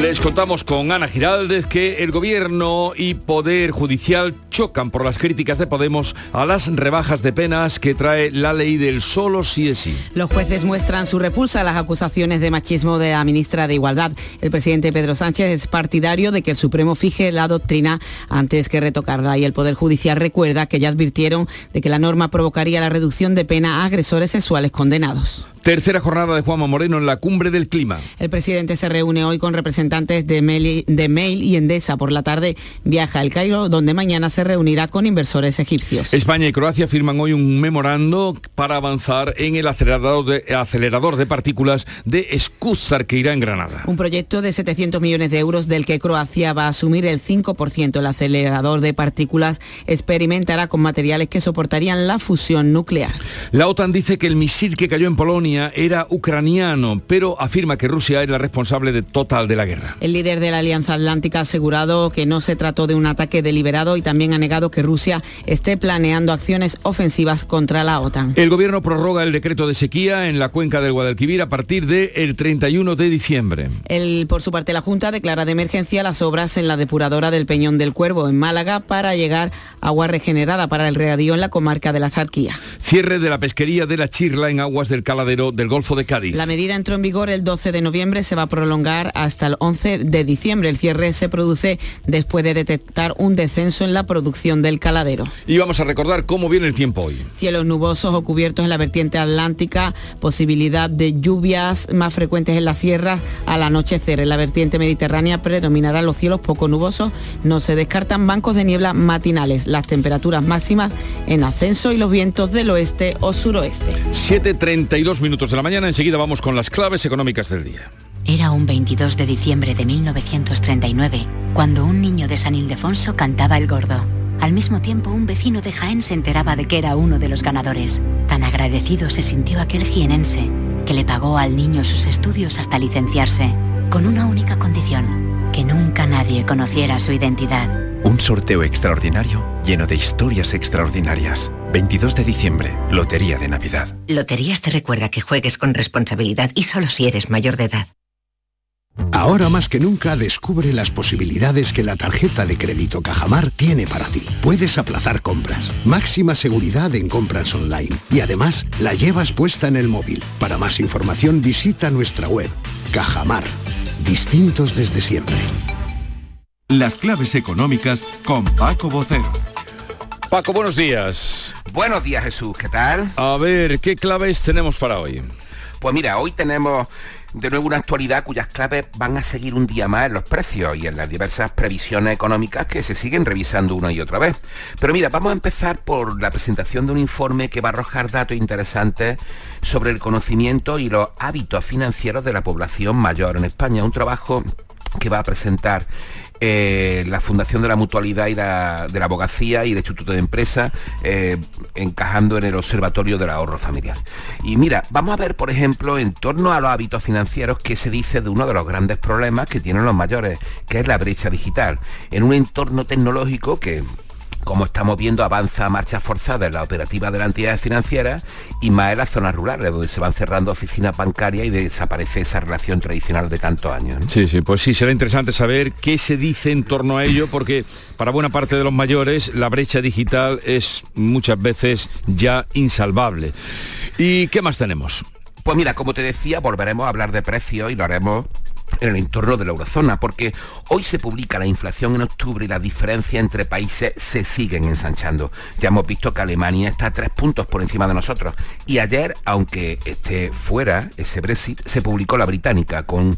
Les contamos con Ana Giraldez que el gobierno y Poder Judicial chocan por las críticas de Podemos a las rebajas de penas que trae la ley del solo sí es sí. Los jueces muestran su repulsa a las acusaciones de machismo de la ministra de Igualdad. El presidente Pedro Sánchez es partidario de que el Supremo fije la doctrina antes que retocarla y el Poder Judicial recuerda que ya advirtieron de que la norma provocaría la reducción de pena a agresores sexuales condenados. Tercera jornada de Juanma Moreno en la cumbre del clima. El presidente se reúne hoy con representantes de Mail, de Mail y Endesa. Por la tarde viaja al Cairo, donde mañana se reunirá con inversores egipcios. España y Croacia firman hoy un memorando para avanzar en el acelerador de, acelerador de partículas de Escúzar, que irá en Granada. Un proyecto de 700 millones de euros del que Croacia va a asumir el 5%. El acelerador de partículas experimentará con materiales que soportarían la fusión nuclear. La OTAN dice que el misil que cayó en Polonia era ucraniano, pero afirma que Rusia es la responsable de total de la guerra. El líder de la Alianza Atlántica ha asegurado que no se trató de un ataque deliberado y también ha negado que Rusia esté planeando acciones ofensivas contra la OTAN. El gobierno prorroga el decreto de sequía en la cuenca del Guadalquivir a partir del 31 de diciembre. El, por su parte, la Junta declara de emergencia las obras en la depuradora del Peñón del Cuervo en Málaga para llegar agua regenerada para el regadío en la comarca de la Sarquía. Cierre de la pesquería de la Chirla en aguas del Caladero del Golfo de Cádiz. La medida entró en vigor el 12 de noviembre, se va a prolongar hasta el 11 de diciembre. El cierre se produce después de detectar un descenso en la producción del caladero. Y vamos a recordar cómo viene el tiempo hoy. Cielos nubosos o cubiertos en la vertiente atlántica, posibilidad de lluvias más frecuentes en las sierras al anochecer. En la vertiente mediterránea predominarán los cielos poco nubosos, no se descartan bancos de niebla matinales, las temperaturas máximas en ascenso y los vientos del oeste o suroeste. 7.32 minutos de la mañana, enseguida vamos con las claves económicas del día. Era un 22 de diciembre de 1939, cuando un niño de San Ildefonso cantaba el gordo. Al mismo tiempo, un vecino de Jaén se enteraba de que era uno de los ganadores. Tan agradecido se sintió aquel jienense, que le pagó al niño sus estudios hasta licenciarse, con una única condición, que nunca nadie conociera su identidad. Un sorteo extraordinario lleno de historias extraordinarias. 22 de diciembre, Lotería de Navidad. Loterías te recuerda que juegues con responsabilidad y solo si eres mayor de edad. Ahora más que nunca descubre las posibilidades que la tarjeta de crédito Cajamar tiene para ti. Puedes aplazar compras, máxima seguridad en compras online y además la llevas puesta en el móvil. Para más información visita nuestra web. Cajamar. Distintos desde siempre. Las claves económicas con Paco Bocero. Paco, buenos días. Buenos días, Jesús. ¿Qué tal? A ver, ¿qué claves tenemos para hoy? Pues mira, hoy tenemos de nuevo una actualidad cuyas claves van a seguir un día más en los precios y en las diversas previsiones económicas que se siguen revisando una y otra vez. Pero mira, vamos a empezar por la presentación de un informe que va a arrojar datos interesantes sobre el conocimiento y los hábitos financieros de la población mayor en España. Un trabajo que va a presentar eh, la Fundación de la Mutualidad y la, de la Abogacía y el Instituto de Empresa, eh, encajando en el Observatorio del Ahorro Familiar. Y mira, vamos a ver, por ejemplo, en torno a los hábitos financieros, qué se dice de uno de los grandes problemas que tienen los mayores, que es la brecha digital. En un entorno tecnológico que como estamos viendo, avanza a marcha forzada en la operativa de las entidades financieras y más en las zonas rurales, donde se van cerrando oficinas bancarias y desaparece esa relación tradicional de tantos años. Sí, sí, pues sí, será interesante saber qué se dice en torno a ello, porque para buena parte de los mayores la brecha digital es muchas veces ya insalvable. ¿Y qué más tenemos? Pues mira, como te decía, volveremos a hablar de precios y lo haremos en el entorno de la eurozona, porque hoy se publica la inflación en octubre y la diferencia entre países se siguen ensanchando. Ya hemos visto que Alemania está tres puntos por encima de nosotros. Y ayer, aunque esté fuera ese Brexit, se publicó la británica con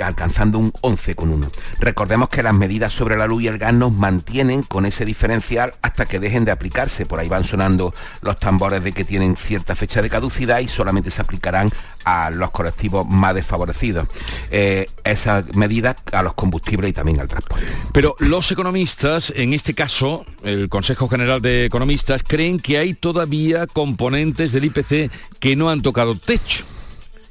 alcanzando un 11,1. Recordemos que las medidas sobre la luz y el gas nos mantienen con ese diferencial hasta que dejen de aplicarse. Por ahí van sonando los tambores de que tienen cierta fecha de caducidad y solamente se aplicarán a los colectivos más desfavorecidos. Eh, esas medidas a los combustibles y también al transporte. Pero los economistas, en este caso, el Consejo General de Economistas, creen que hay todavía componentes del IPC que no han tocado techo.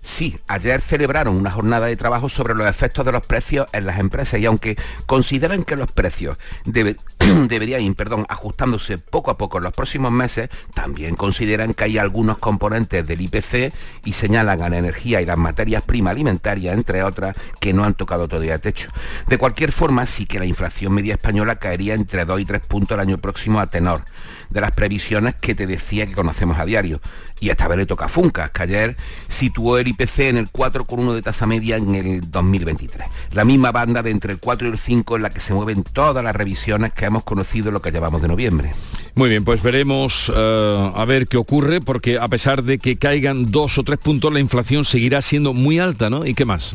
Sí, ayer celebraron una jornada de trabajo sobre los efectos de los precios en las empresas y aunque consideran que los precios deberían ir ajustándose poco a poco en los próximos meses, también consideran que hay algunos componentes del IPC y señalan a la energía y las materias primas alimentarias, entre otras, que no han tocado todavía techo. De cualquier forma, sí que la inflación media española caería entre 2 y 3 puntos el año próximo a tenor de las previsiones que te decía que conocemos a diario. Y esta vez le toca a Funcas, que ayer situó el IPC en el 4,1 de tasa media en el 2023. La misma banda de entre el 4 y el 5 en la que se mueven todas las revisiones que hemos conocido lo que llevamos de noviembre. Muy bien, pues veremos eh, a ver qué ocurre, porque a pesar de que caigan dos o tres puntos, la inflación seguirá siendo muy alta, ¿no? ¿Y qué más?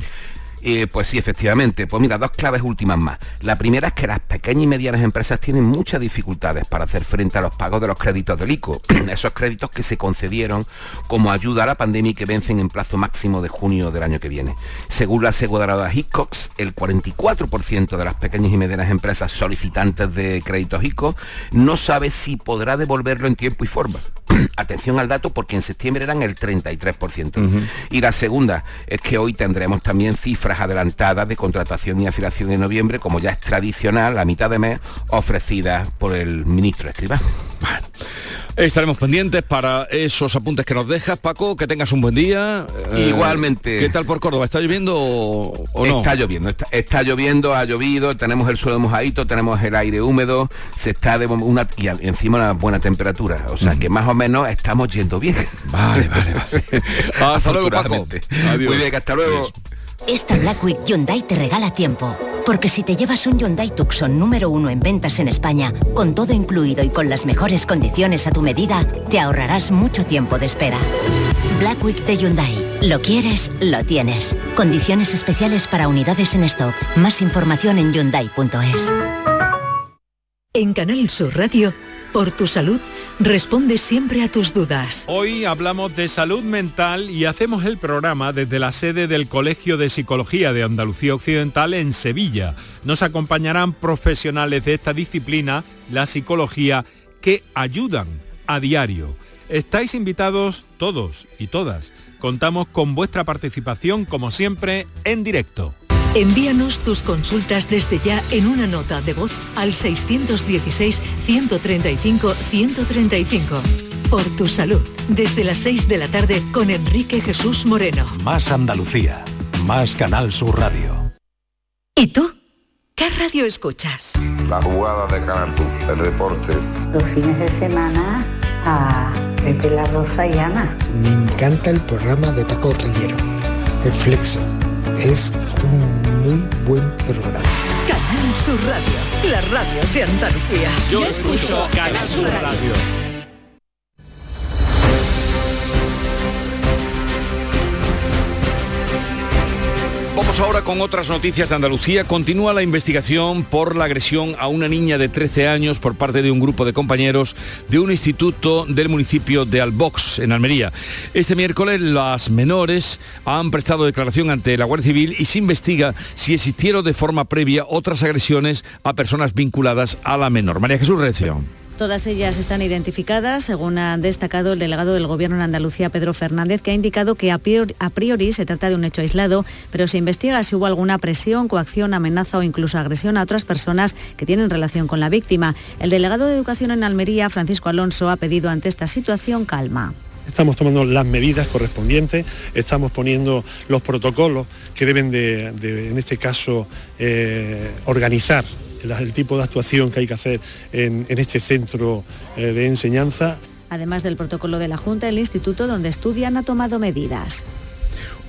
Eh, pues sí, efectivamente. Pues mira, dos claves últimas más. La primera es que las pequeñas y medianas empresas tienen muchas dificultades para hacer frente a los pagos de los créditos del ICO. Esos créditos que se concedieron como ayuda a la pandemia y que vencen en plazo máximo de junio del año que viene. Según la aseguradora Hiscox, el 44% de las pequeñas y medianas empresas solicitantes de créditos ICO no sabe si podrá devolverlo en tiempo y forma. Atención al dato porque en septiembre eran el 33%. Y la segunda es que hoy tendremos también cifras adelantadas de contratación y afiliación en noviembre, como ya es tradicional, a mitad de mes, ofrecidas por el ministro Escribá. Estaremos pendientes para esos apuntes que nos dejas, Paco, que tengas un buen día. Eh, Igualmente. ¿Qué tal por Córdoba? ¿Está lloviendo o, no? Está lloviendo, está, lloviendo, ha llovido, tenemos el suelo mojadito, tenemos el aire húmedo, se está de una y encima una buena temperatura. O sea que más o menos estamos yendo bien. Vale, vale, vale. hasta luego, Paco. Muy bien, hasta luego. Esta Black Week Hyundai te regala tiempo. Porque si te llevas un Hyundai Tucson número uno en ventas en España, con todo incluido y con las mejores condiciones a tu medida, te ahorrarás mucho tiempo de espera. Black Week de Hyundai. Lo quieres, lo tienes. Condiciones especiales para unidades en stock. Más información en hyundai.es. En Canal Sur Radio, por tu salud, responde siempre a tus dudas. Hoy hablamos de salud mental y hacemos el programa desde la sede del Colegio de Psicología de Andalucía Occidental en Sevilla. Nos acompañarán profesionales de esta disciplina, la psicología, que ayudan a diario. Estáis invitados todos y todas. Contamos con vuestra participación, como siempre, en directo. Envíanos tus consultas desde ya en una nota de voz al 616-135-135. Por tu salud, desde las 6 de la tarde con Enrique Jesús Moreno. Más Andalucía, más Canal Sur Radio. ¿Y tú? ¿Qué radio escuchas? La jugada de Canal Sur, el reporte. Los fines de semana a Pepe La Rosa y Ana. Me encanta el programa de Paco Rillero, El Flexo. Es un muy buen programa. Canal Sur Radio, la radio de Andalucía. Yo, escucho Canal Sur Radio. Vamos ahora con otras noticias de Andalucía. Continúa la investigación por la agresión a una niña de 13 años por parte de un grupo de compañeros de un instituto del municipio de Albox, en Almería. Este miércoles las menores han prestado declaración ante la Guardia Civil y se investiga si existieron de forma previa otras agresiones a personas vinculadas a la menor. María Jesús Recio. Todas ellas están identificadas, según ha destacado el delegado del Gobierno en Andalucía, Pedro Fernández, que ha indicado que a priori, se trata de un hecho aislado, pero se investiga si hubo alguna presión, coacción, amenaza o incluso agresión a otras personas que tienen relación con la víctima. El delegado de Educación en Almería, Francisco Alonso, ha pedido ante esta situación calma. Estamos tomando las medidas correspondientes, estamos poniendo los protocolos que deben de, de en este caso, eh, organizar el tipo de actuación que hay que hacer en, en este centro eh, de enseñanza. Además del protocolo de la Junta, el instituto donde estudian ha tomado medidas.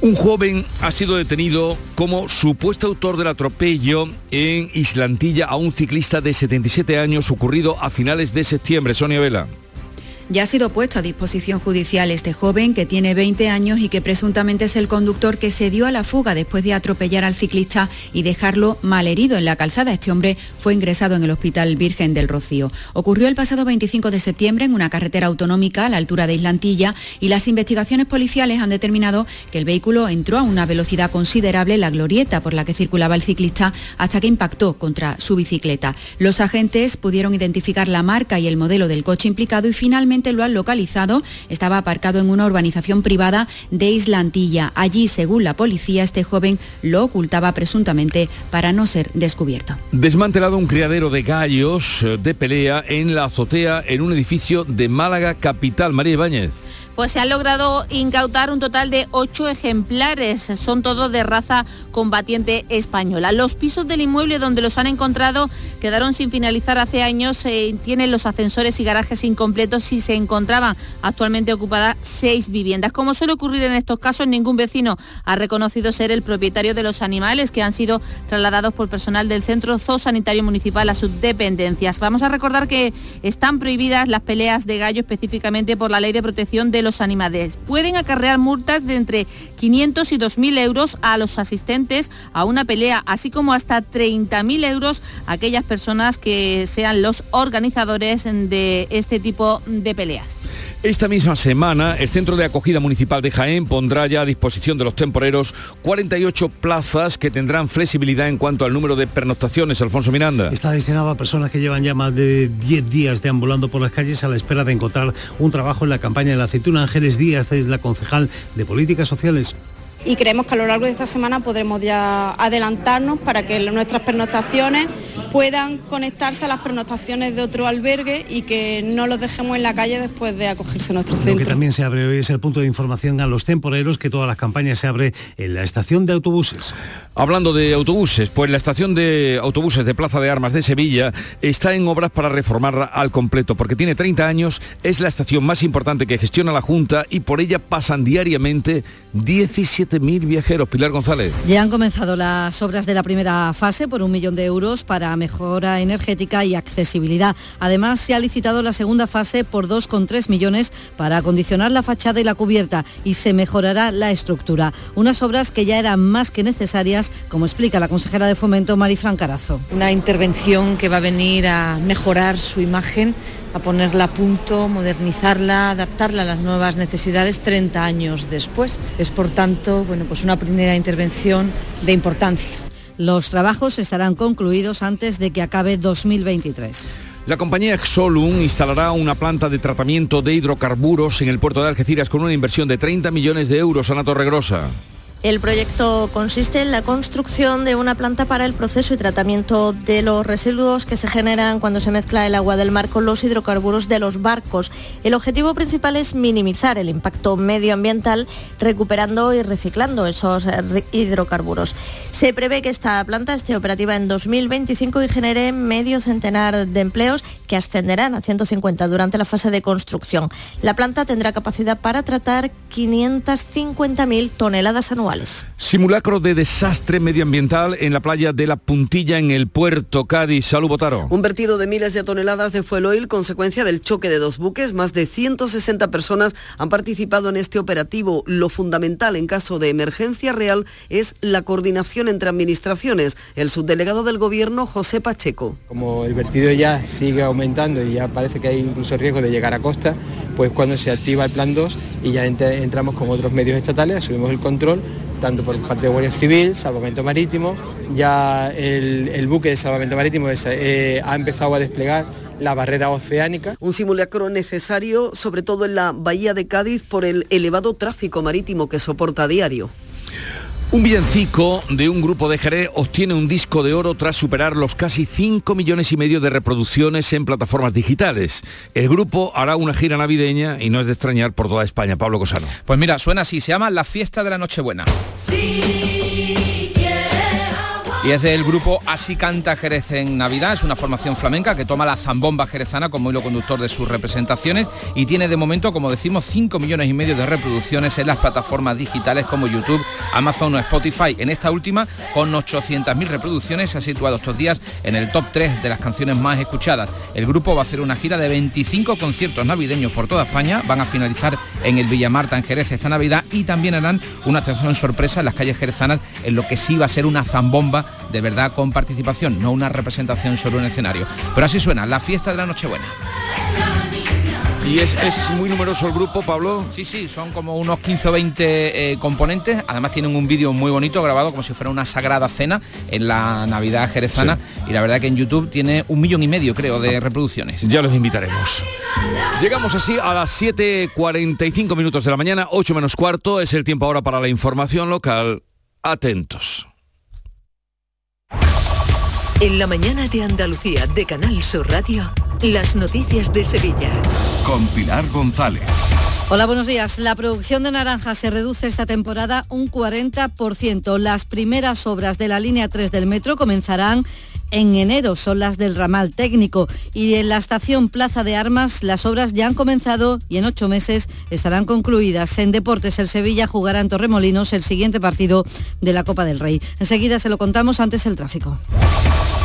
Un joven ha sido detenido como supuesto autor del atropello en Islantilla a un ciclista de 77 años ocurrido a finales de septiembre. Sonia Vela. Ya ha sido puesto a disposición judicial este joven que tiene 20 años y que presuntamente es el conductor que se dio a la fuga después de atropellar al ciclista y dejarlo malherido en la calzada. Este hombre fue ingresado en el Hospital Virgen del Rocío. Ocurrió el pasado 25 de septiembre en una carretera autonómica a la altura de Islantilla y las investigaciones policiales han determinado que el vehículo entró a una velocidad considerable en la glorieta por la que circulaba el ciclista hasta que impactó contra su bicicleta. Los agentes pudieron identificar la marca y el modelo del coche implicado y finalmente lo han localizado. Estaba aparcado en una urbanización privada de Islantilla. Allí, según la policía, este joven lo ocultaba presuntamente para no ser descubierto. Desmantelado un criadero de gallos eh, de pelea en la azotea en un edificio de Málaga capital. María Ibáñez pues se han logrado incautar un total de ocho ejemplares. Son todos de raza combatiente española. Los pisos del inmueble donde los han encontrado quedaron sin finalizar hace años. Eh, tienen los ascensores y garajes incompletos y se encontraban actualmente ocupadas seis viviendas. Como suele ocurrir en estos casos, ningún vecino ha reconocido ser el propietario de los animales que han sido trasladados por personal del Centro Zoosanitario Municipal a sus dependencias. Vamos a recordar que están prohibidas las peleas de gallo específicamente por la Ley de Protección de los Animales. Pueden acarrear multas de entre 500 y 2.000 euros a los asistentes a una pelea, así como hasta 30.000 euros a aquellas personas que sean los organizadores de este tipo de peleas. Esta misma semana, el Centro de Acogida Municipal de Jaén pondrá ya a disposición de los temporeros 48 plazas que tendrán flexibilidad en cuanto al número de pernoctaciones. Alfonso Miranda. Está destinado a personas que llevan ya más de 10 días deambulando por las calles a la espera de encontrar un trabajo en la campaña de la aceituna. Ángeles Díaz es la concejal de Políticas Sociales y creemos que a lo largo de esta semana podremos ya adelantarnos para que nuestras pernoctaciones puedan conectarse a las pernoctaciones de otro albergue y que no los dejemos en la calle después de acogerse a nuestro centro. Lo que también se abre hoy es el punto de información a los temporeros, que todas las campañas se abre en la estación de autobuses. Hablando de autobuses, pues la estación de autobuses de Plaza de Armas de Sevilla está en obras para reformarla al completo, porque tiene 30 años, es la estación más importante que gestiona la Junta y por ella pasan diariamente 17.000 viajeros. Pilar González. Ya han comenzado las obras de la primera fase por un millón de euros para mejora energética y accesibilidad. Además, se ha licitado la segunda fase por 2,3 millones para acondicionar la fachada y la cubierta y se mejorará la estructura. Unas obras que ya eran más que necesarias, como explica la consejera de Fomento, Marifran Carazo. Una intervención que va a venir a mejorar su imagen a ponerla a punto, modernizarla, adaptarla a las nuevas necesidades 30 años después. Es por tanto, bueno, pues una primera intervención de importancia. Los trabajos estarán concluidos antes de que acabe 2023. La compañía Exolum instalará una planta de tratamiento de hidrocarburos en el puerto de Algeciras con una inversión de 30 millones de euros a la Torregrosa. El proyecto consiste en la construcción de una planta para el proceso y tratamiento de los residuos que se generan cuando se mezcla el agua del mar con los hidrocarburos de los barcos. El objetivo principal es minimizar el impacto medioambiental recuperando y reciclando esos hidrocarburos. Se prevé que esta planta esté operativa en 2025 y genere medio centenar de empleos que ascenderán a 150 durante la fase de construcción. La planta tendrá capacidad para tratar 550.000 toneladas anuales. Simulacro de desastre medioambiental en la playa de La Puntilla en el puerto Cádiz. Salud, Botaro. Un vertido de miles de toneladas de fuel oil, consecuencia del choque de dos buques. Más de 160 personas han participado en este operativo. Lo fundamental en caso de emergencia real es la coordinación entre administraciones. El subdelegado del Gobierno, José Pacheco. Como el vertido ya sigue aumentando y ya parece que hay incluso riesgo de llegar a costa, pues cuando se activa el plan 2 y ya entramos con otros medios estatales, asumimos el control tanto por parte de Guardia Civil, Salvamento Marítimo, ya el, buque de Salvamento Marítimo eh, ha empezado a desplegar la barrera oceánica. Un simulacro necesario, sobre todo en la bahía de Cádiz, por el elevado tráfico marítimo que soporta a diario. Un villancico de un grupo de Jerez obtiene un disco de oro tras superar los casi 5 millones y medio de reproducciones en plataformas digitales. El grupo hará una gira navideña y no es de extrañar por toda España. Pablo Cosano. Pues mira, suena así, se llama La Fiesta de la Nochebuena. Y es del grupo Así canta Jerez en Navidad, es una formación flamenca que toma la zambomba jerezana como hilo conductor de sus representaciones y tiene de momento, como decimos, 5 millones y medio de reproducciones en las plataformas digitales como YouTube, Amazon o Spotify. En esta última, con 800.000 reproducciones, se ha situado estos días en el top 3 de las canciones más escuchadas. El grupo va a hacer una gira de 25 conciertos navideños por toda España, van a finalizar en el Villamarta en Jerez esta Navidad y también harán una atención sorpresa en las calles jerezanas en lo que sí va a ser una zambomba de verdad con participación, no una representación sobre un escenario. Pero así suena, la fiesta de la Nochebuena. ¿Y es, muy numeroso el grupo, Pablo? Sí, sí, son como unos 15 o 20 eh, componentes. Además tienen un vídeo muy bonito grabado como si fuera una sagrada cena en la Navidad jerezana. Y la verdad que en YouTube tiene un millón y medio, creo, de reproducciones. Ya los invitaremos. Llegamos así a las 7.45 minutos de la mañana, 8 menos cuarto. Es el tiempo ahora para la información local. Atentos. En la mañana de Andalucía de Canal Sur Radio, las noticias de Sevilla. Con Pilar González. Hola, buenos días. La producción de naranja se reduce esta temporada un 40%. Las primeras obras de la línea 3 del metro comenzarán en enero, son las del ramal técnico. Y en la estación Plaza de Armas las obras ya han comenzado y en ocho meses estarán concluidas. En deportes, el Sevilla jugará en Torremolinos el siguiente partido de la Copa del Rey. Enseguida se lo contamos antes el tráfico.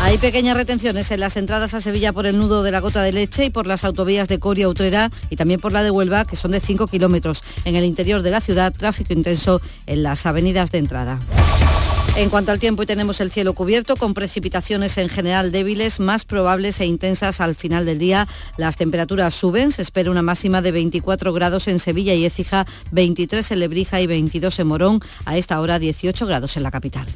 Hay pequeñas retenciones en las entradas a Sevilla por el nudo de la gota de leche y por las autovías de Coria Utrera y también por la de Huelva, que son de 5 kilómetros. En el interior de la ciudad, tráfico intenso en las avenidas de entrada. En cuanto al tiempo, tenemos el cielo cubierto con precipitaciones en general débiles, más probables e intensas al final del día. Las temperaturas suben, se espera una máxima de 24 grados en Sevilla y Écija, 23 en Lebrija y 22 en Morón, a esta hora 18 grados en la capital.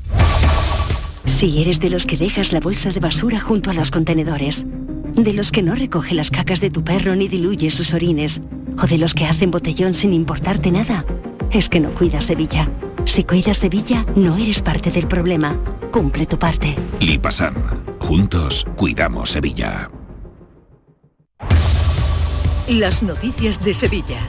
Si eres de los que dejas la bolsa de basura junto a los contenedores, de los que no recoge las cacas de tu perro ni diluye sus orines, o de los que hacen botellón sin importarte nada, es que no cuidas Sevilla. Si cuidas Sevilla, no eres parte del problema. Cumple tu parte. Lipasan. Juntos cuidamos Sevilla. Las noticias de Sevilla.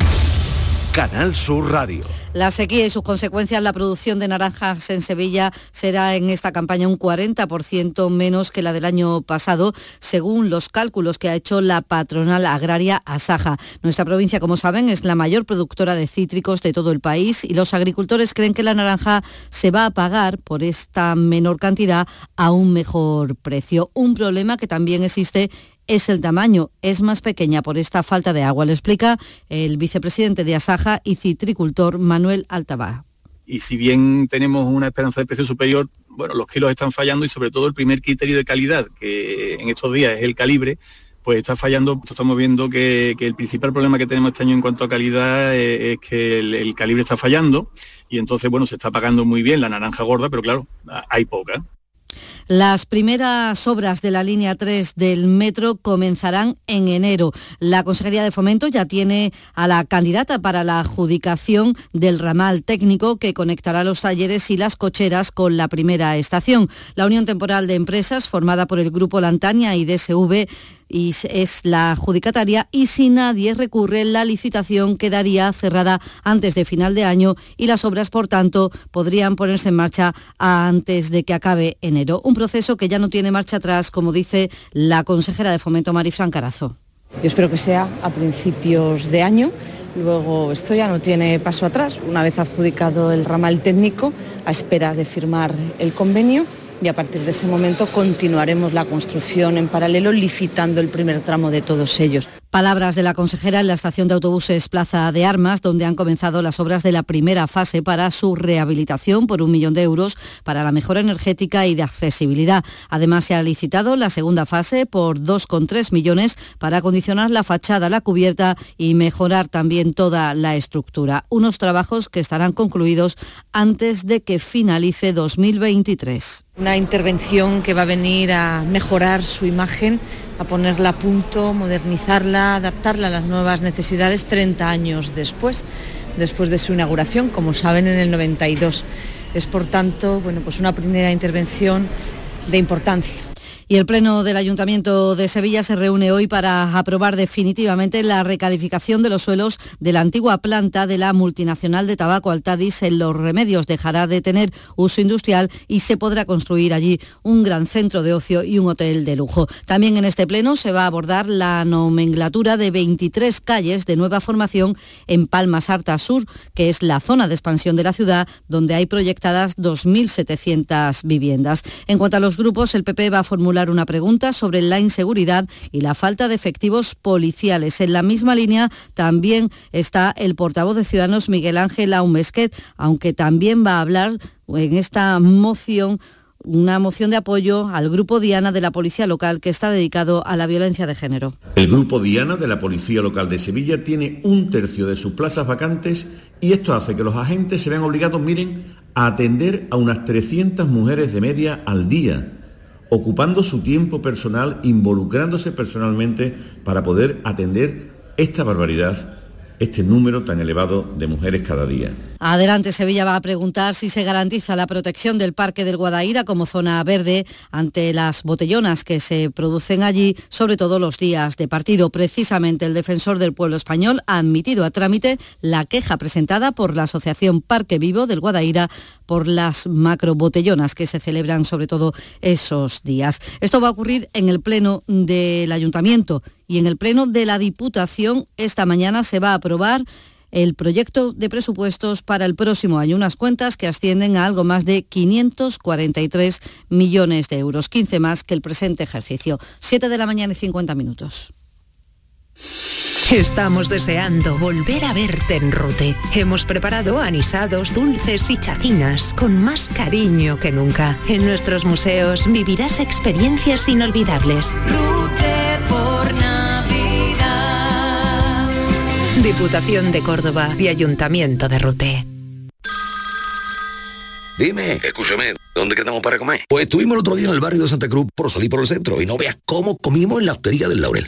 Canal Sur Radio. La sequía y sus consecuencias, la producción de naranjas en Sevilla será en esta campaña un 40% menos que la del año pasado, según los cálculos que ha hecho la patronal agraria Asaja. Nuestra provincia, como saben, es la mayor productora de cítricos de todo el país y los agricultores creen que la naranja se va a pagar por esta menor cantidad a un mejor precio. Un problema que también existe es el tamaño, es más pequeña por esta falta de agua, lo explica el vicepresidente de Asaja y citricultor Manuel Altaba. Y si bien tenemos una esperanza de precio superior, bueno, los kilos están fallando y sobre todo el primer criterio de calidad, que en estos días es el calibre, pues está fallando, estamos viendo que, el principal problema que tenemos este año en cuanto a calidad es, que el, calibre está fallando y entonces, bueno, se está pagando muy bien la naranja gorda, pero claro, hay poca. Las primeras obras de la línea 3 del metro comenzarán en enero. La Consejería de Fomento ya tiene a la candidata para la adjudicación del ramal técnico que conectará los talleres y las cocheras con la primera estación. La Unión Temporal de Empresas, formada por el Grupo Lantania y DSV, y es la adjudicataria y si nadie recurre, la licitación quedaría cerrada antes de final de año y las obras, por tanto, podrían ponerse en marcha antes de que acabe enero. Un proceso que ya no tiene marcha atrás, como dice la consejera de Fomento Marifran Carazo. Yo espero que sea a principios de año Luego esto ya no tiene paso atrás. Una vez adjudicado el ramal técnico, a espera de firmar el convenio y a partir de ese momento continuaremos la construcción en paralelo licitando el primer tramo de todos ellos. Palabras de la consejera en la estación de autobuses Plaza de Armas, donde han comenzado las obras de la primera fase para su rehabilitación por un millón de euros para la mejora energética y de accesibilidad. Además, se ha licitado la segunda fase por 2,3 millones para acondicionar la fachada, la cubierta y mejorar también toda la estructura. Unos trabajos que estarán concluidos antes de que finalice 2023. Una intervención que va a venir a mejorar su imagen, a ponerla a punto, modernizarla, adaptarla a las nuevas necesidades 30 años después, después de su inauguración, como saben, en el 92. Es por tanto, bueno, pues una primera intervención de importancia. Y el Pleno del Ayuntamiento de Sevilla se reúne hoy para aprobar definitivamente la recalificación de los suelos de la antigua planta de la multinacional de tabaco Altadis en Los Remedios. Dejará de tener uso industrial y se podrá construir allí un gran centro de ocio y un hotel de lujo. También en este Pleno se va a abordar la nomenclatura de 23 calles de nueva formación en Palmas Arta Sur, que es la zona de expansión de la ciudad donde hay proyectadas 2.700 viviendas. En cuanto a los grupos, el PP va a formular una pregunta sobre la inseguridad y la falta de efectivos policiales. En la misma línea también está el portavoz de Ciudadanos Miguel Ángel Aumesquet, aunque también va a hablar en esta moción una moción de apoyo al Grupo Diana de la Policía Local que está dedicado a la violencia de género. El Grupo Diana de la Policía Local de Sevilla tiene un tercio de sus plazas vacantes y esto hace que los agentes se vean obligados, miren, a atender a unas 300 mujeres de media al día ocupando su tiempo personal, involucrándose personalmente para poder atender esta barbaridad, este número tan elevado de mujeres cada día. Adelante, Sevilla va a preguntar si se garantiza la protección del Parque del Guadaira como zona verde ante las botellonas que se producen allí, sobre todo los días de partido. Precisamente el defensor del pueblo español ha admitido a trámite la queja presentada por la Asociación Parque Vivo del Guadaira por las macrobotellonas que se celebran sobre todo esos días. Esto va a ocurrir en el Pleno del Ayuntamiento y en el Pleno de la Diputación esta mañana se va a aprobar el proyecto de presupuestos para el próximo año, unas cuentas que ascienden a algo más de 543 millones de euros, 15 más que el presente ejercicio. 7 de la mañana y 50 minutos. Estamos deseando volver a verte en Rute. Hemos preparado anisados, dulces y chacinas con más cariño que nunca. En nuestros museos vivirás experiencias inolvidables. Rute Diputación de Córdoba y Ayuntamiento de Rute. Dime, escúchame, ¿dónde quedamos para comer? Pues estuvimos el otro día en el barrio de Santa Cruz por salir por el centro y no veas cómo comimos en la hostería del Laurel.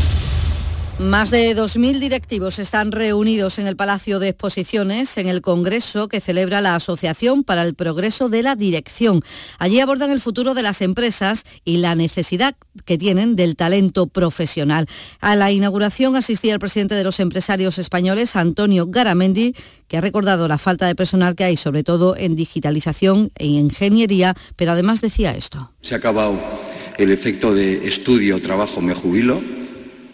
Más de 2.000 directivos están reunidos en el Palacio de Exposiciones en el Congreso que celebra la Asociación para el Progreso de la Dirección. Allí abordan el futuro de las empresas y la necesidad que tienen del talento profesional. A la inauguración asistía el presidente de los empresarios españoles, Antonio Garamendi, que ha recordado la falta de personal que hay, sobre todo en digitalización e ingeniería, pero además decía esto. Se ha acabado el efecto de estudio, trabajo, me jubilo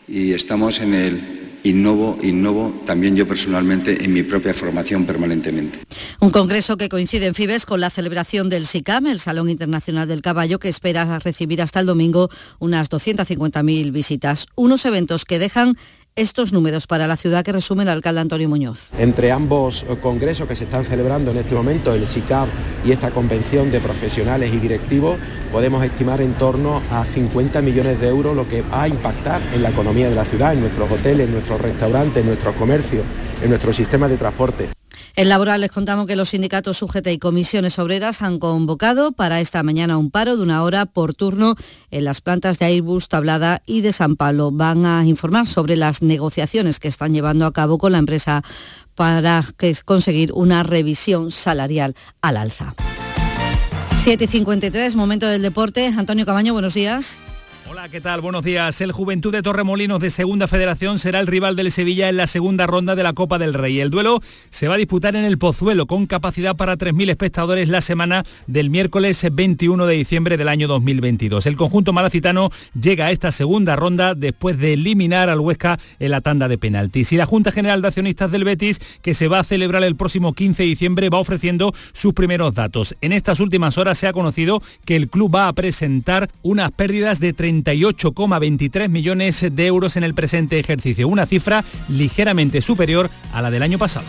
y estamos en el innovo, innovo, también yo personalmente en mi propia formación permanentemente. Un congreso que coincide en Fibes con la celebración del SICAM, el Salón Internacional del Caballo, que espera recibir hasta el domingo unas 250.000 visitas. Unos eventos que dejan estos números para la ciudad que resume el alcalde Antonio Muñoz. Entre ambos congresos que se están celebrando en este momento, el SICAP y esta convención de profesionales y directivos, podemos estimar en torno a 50 millones de euros lo que va a impactar en la economía de la ciudad, en nuestros hoteles, en nuestros restaurantes, en nuestros comercios, en nuestro sistema de transporte. En laboral les contamos que los sindicatos UGT y comisiones obreras han convocado para esta mañana un paro de una hora por turno en las plantas de Airbus, Tablada y de San Pablo. Van a informar sobre las negociaciones que están llevando a cabo con la empresa para conseguir una revisión salarial al alza. 7.53, momento del deporte. Antonio Camaño, buenos días. Hola, ¿qué tal? Buenos días. El Juventud de Torremolinos de Segunda Federación será el rival del Sevilla en la segunda ronda de la Copa del Rey. El duelo se va a disputar en el Pozuelo con capacidad para 3.000 espectadores la semana del miércoles 21 de diciembre del año 2022. El conjunto malacitano llega a esta segunda ronda después de eliminar al Huesca en la tanda de penaltis. Y la Junta General de Accionistas del Betis, que se va a celebrar el próximo 15 de diciembre, va ofreciendo sus primeros datos. En estas últimas horas se ha conocido que el club va a presentar unas pérdidas de 30 38,23 millones de euros en el presente ejercicio, una cifra ligeramente superior a la del año pasado.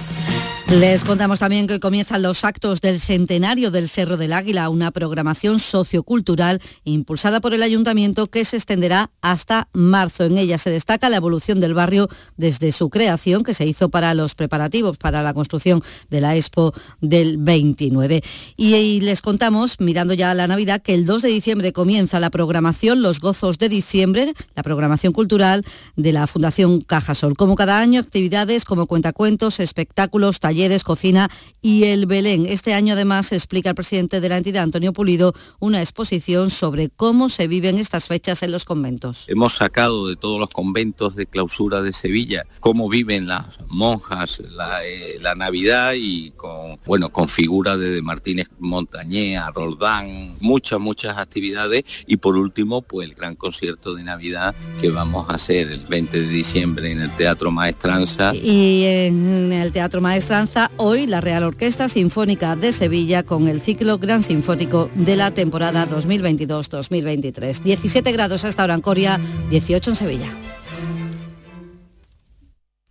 Les contamos también que comienzan los actos del centenario del Cerro del Águila, una programación sociocultural impulsada por el ayuntamiento que se extenderá hasta marzo. En ella se destaca la evolución del barrio desde su creación, que se hizo para los preparativos para la construcción de la Expo del 29. Y, les contamos, mirando ya la Navidad, que el 2 de diciembre comienza la programación Los Gozos de Diciembre, la programación cultural de la Fundación Cajasol. Como cada año, actividades como cuentacuentos, espectáculos, talleres, cocina y el Belén. Este año además explica el presidente de la entidad, Antonio Pulido, una exposición sobre cómo se viven estas fechas en los conventos. Hemos sacado de todos los conventos de clausura de Sevilla cómo viven las monjas la, eh, Navidad y con, bueno, con figuras de Martínez Montañé, Roldán, muchas, muchas actividades y por último, pues el gran concierto de Navidad que vamos a hacer el 20 de diciembre en el Teatro Maestranza. Y en el Teatro Maestranza hoy la Real Orquesta Sinfónica de Sevilla con el ciclo Gran Sinfónico de la temporada 2022-2023. 17 grados hasta ahora en Coria, 18 en Sevilla.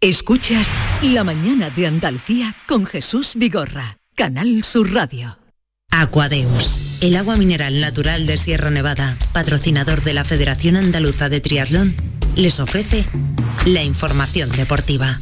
Escuchas La mañana de Andalucía con Jesús Vigorra, Canal Sur Radio. Aquadeus, el agua mineral natural de Sierra Nevada, patrocinador de la Federación Andaluza de Triatlón, les ofrece la información deportiva.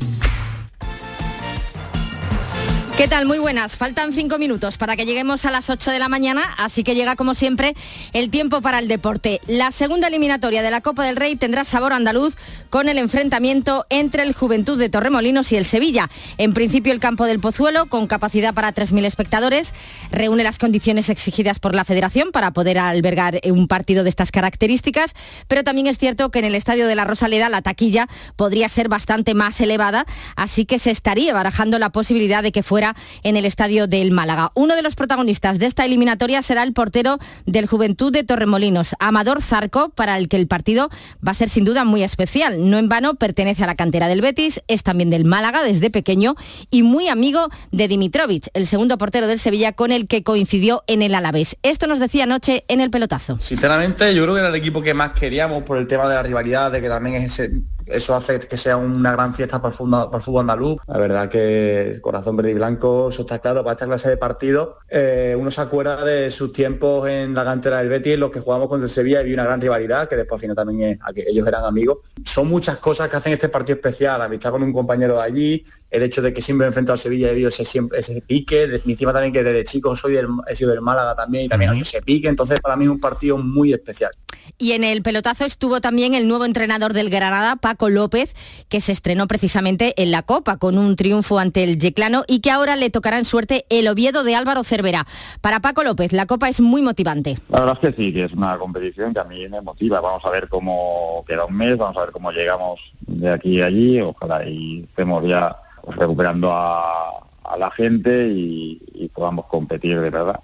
¿Qué tal? Muy buenas. Faltan cinco minutos para que lleguemos a las 8 de la mañana, así que llega como siempre el tiempo para el deporte. La segunda eliminatoria de la Copa del Rey tendrá sabor andaluz con el enfrentamiento entre el Juventud de Torremolinos y el Sevilla. En principio el campo del Pozuelo, con capacidad para 3.000 espectadores, reúne las condiciones exigidas por la Federación para poder albergar un partido de estas características, pero también es cierto que en el Estadio de la Rosaleda la taquilla podría ser bastante más elevada, así que se estaría barajando la posibilidad de que fuera en el estadio del Málaga. Uno de los protagonistas de esta eliminatoria será el portero del Juventud de Torremolinos, Amador Zarco, para el que el partido va a ser sin duda muy especial. No en vano pertenece a la cantera del Betis, es también del Málaga desde pequeño y muy amigo de Dimitrovic, el segundo portero del Sevilla con el que coincidió en el Alavés. Esto nos decía anoche en el pelotazo. Sinceramente, yo creo que era el equipo que más queríamos por el tema de la rivalidad, de que también es ese, eso hace que sea una gran fiesta para el fútbol, andaluz. La verdad que corazón verde y blanco eso está claro, para esta clase de partido, eh, uno se acuerda de sus tiempos en la cantera del Betis, en los que jugamos contra el Sevilla y vi una gran rivalidad, que después al final también es, que ellos eran amigos. Son muchas cosas que hacen este partido especial, amistad con un compañero de allí, el hecho de que siempre he enfrentado al Sevilla he visto ese, siempre, ese pique, de, encima también que desde chico soy del, he sido del Málaga también y también hay ese pique, entonces para mí es un partido muy especial. Y en el pelotazo estuvo también el nuevo entrenador del Granada, Paco López, que se estrenó precisamente en la Copa con un triunfo ante el Yeclano y que ahora le tocará en suerte el Oviedo de Álvaro Cervera. Para Paco López, la Copa es muy motivante. La verdad es que sí, que es una competición que a mí me motiva. Vamos a ver cómo queda un mes, vamos a ver cómo llegamos de aquí a allí. Ojalá y estemos ya pues, recuperando a, la gente y podamos competir de verdad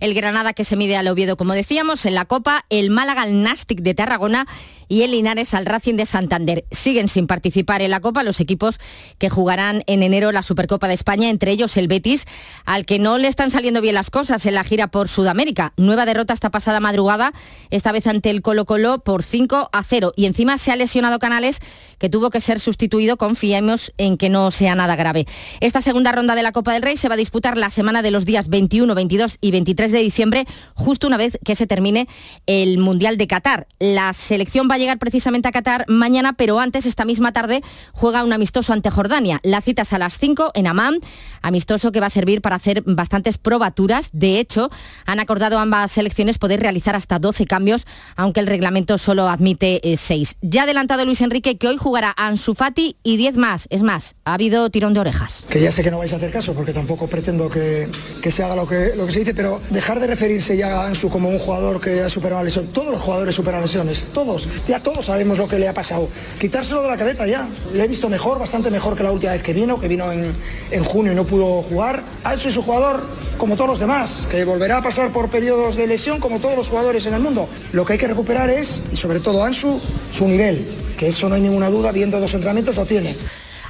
el Granada que se mide al Oviedo, como decíamos, en la Copa, el Málaga al Nastic de Tarragona y el Linares al Racing de Santander. Siguen sin participar en la Copa los equipos que jugarán en enero la Supercopa de España, entre ellos el Betis, al que no le están saliendo bien las cosas en la gira por Sudamérica. Nueva derrota esta pasada madrugada, esta vez ante el Colo Colo por 5 a 0. Y encima se ha lesionado Canales, que tuvo que ser sustituido, confiemos en que no sea nada grave. Esta segunda ronda de la Copa del Rey se va a disputar la semana de los días 21, 22 y 23 de diciembre, justo una vez que se termine el Mundial de Qatar. La selección va llegar precisamente a Qatar mañana, pero antes, esta misma tarde, juega un amistoso ante Jordania. La cita es a las 5 en Amán, amistoso que va a servir para hacer bastantes probaturas. De hecho, han acordado ambas selecciones poder realizar hasta 12 cambios, aunque el reglamento solo admite 6. Eh, ya ha adelantado Luis Enrique que hoy jugará Ansu Fati y 10 más. Es más, ha habido tirón de orejas. Que ya sé que no vais a hacer caso porque tampoco pretendo que, se haga lo que, lo que se dice, pero dejar de referirse ya a Ansu como un jugador que ha superado la lesión. Todos los jugadores superan lesiones, todos. Ya todos sabemos lo que le ha pasado. Quitárselo de la cabeza ya. Le he visto mejor, bastante mejor que la última vez que vino, que vino en, en junio y no pudo jugar. Ansu es un jugador como todos los demás, que volverá a pasar por periodos de lesión como todos los jugadores en el mundo. Lo que hay que recuperar es, y sobre todo Ansu, su nivel, que eso no hay ninguna duda, viendo dos entrenamientos lo tiene.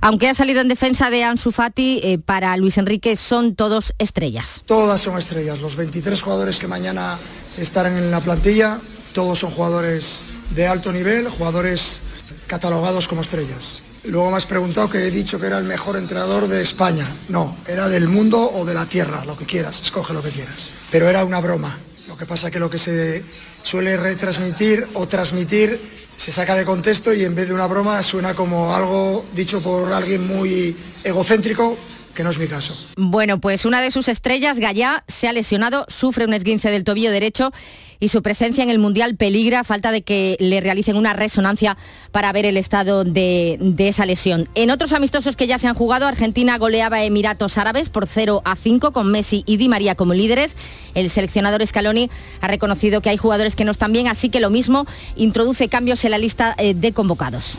Aunque ha salido en defensa de Ansu Fati, eh, para Luis Enrique son todos estrellas. Todas son estrellas. Los 23 jugadores que mañana estarán en la plantilla, todos son jugadores de alto nivel, jugadores catalogados como estrellas. Luego me has preguntado que he dicho que era el mejor entrenador de España. No, era del mundo o de la tierra, lo que quieras, escoge lo que quieras. Pero era una broma. Lo que pasa es que lo que se suele retransmitir o transmitir se saca de contexto y en vez de una broma suena como algo dicho por alguien muy egocéntrico que no es mi caso. Bueno, pues una de sus estrellas, Gallá, se ha lesionado, sufre un esguince del tobillo derecho y su presencia en el Mundial peligra, falta de que le realicen una resonancia para ver el estado de, esa lesión. En otros amistosos que ya se han jugado, Argentina goleaba Emiratos Árabes por 0 a 5 con Messi y Di María como líderes. El seleccionador Scaloni ha reconocido que hay jugadores que no están bien, así que lo mismo introduce cambios en la lista eh, de convocados.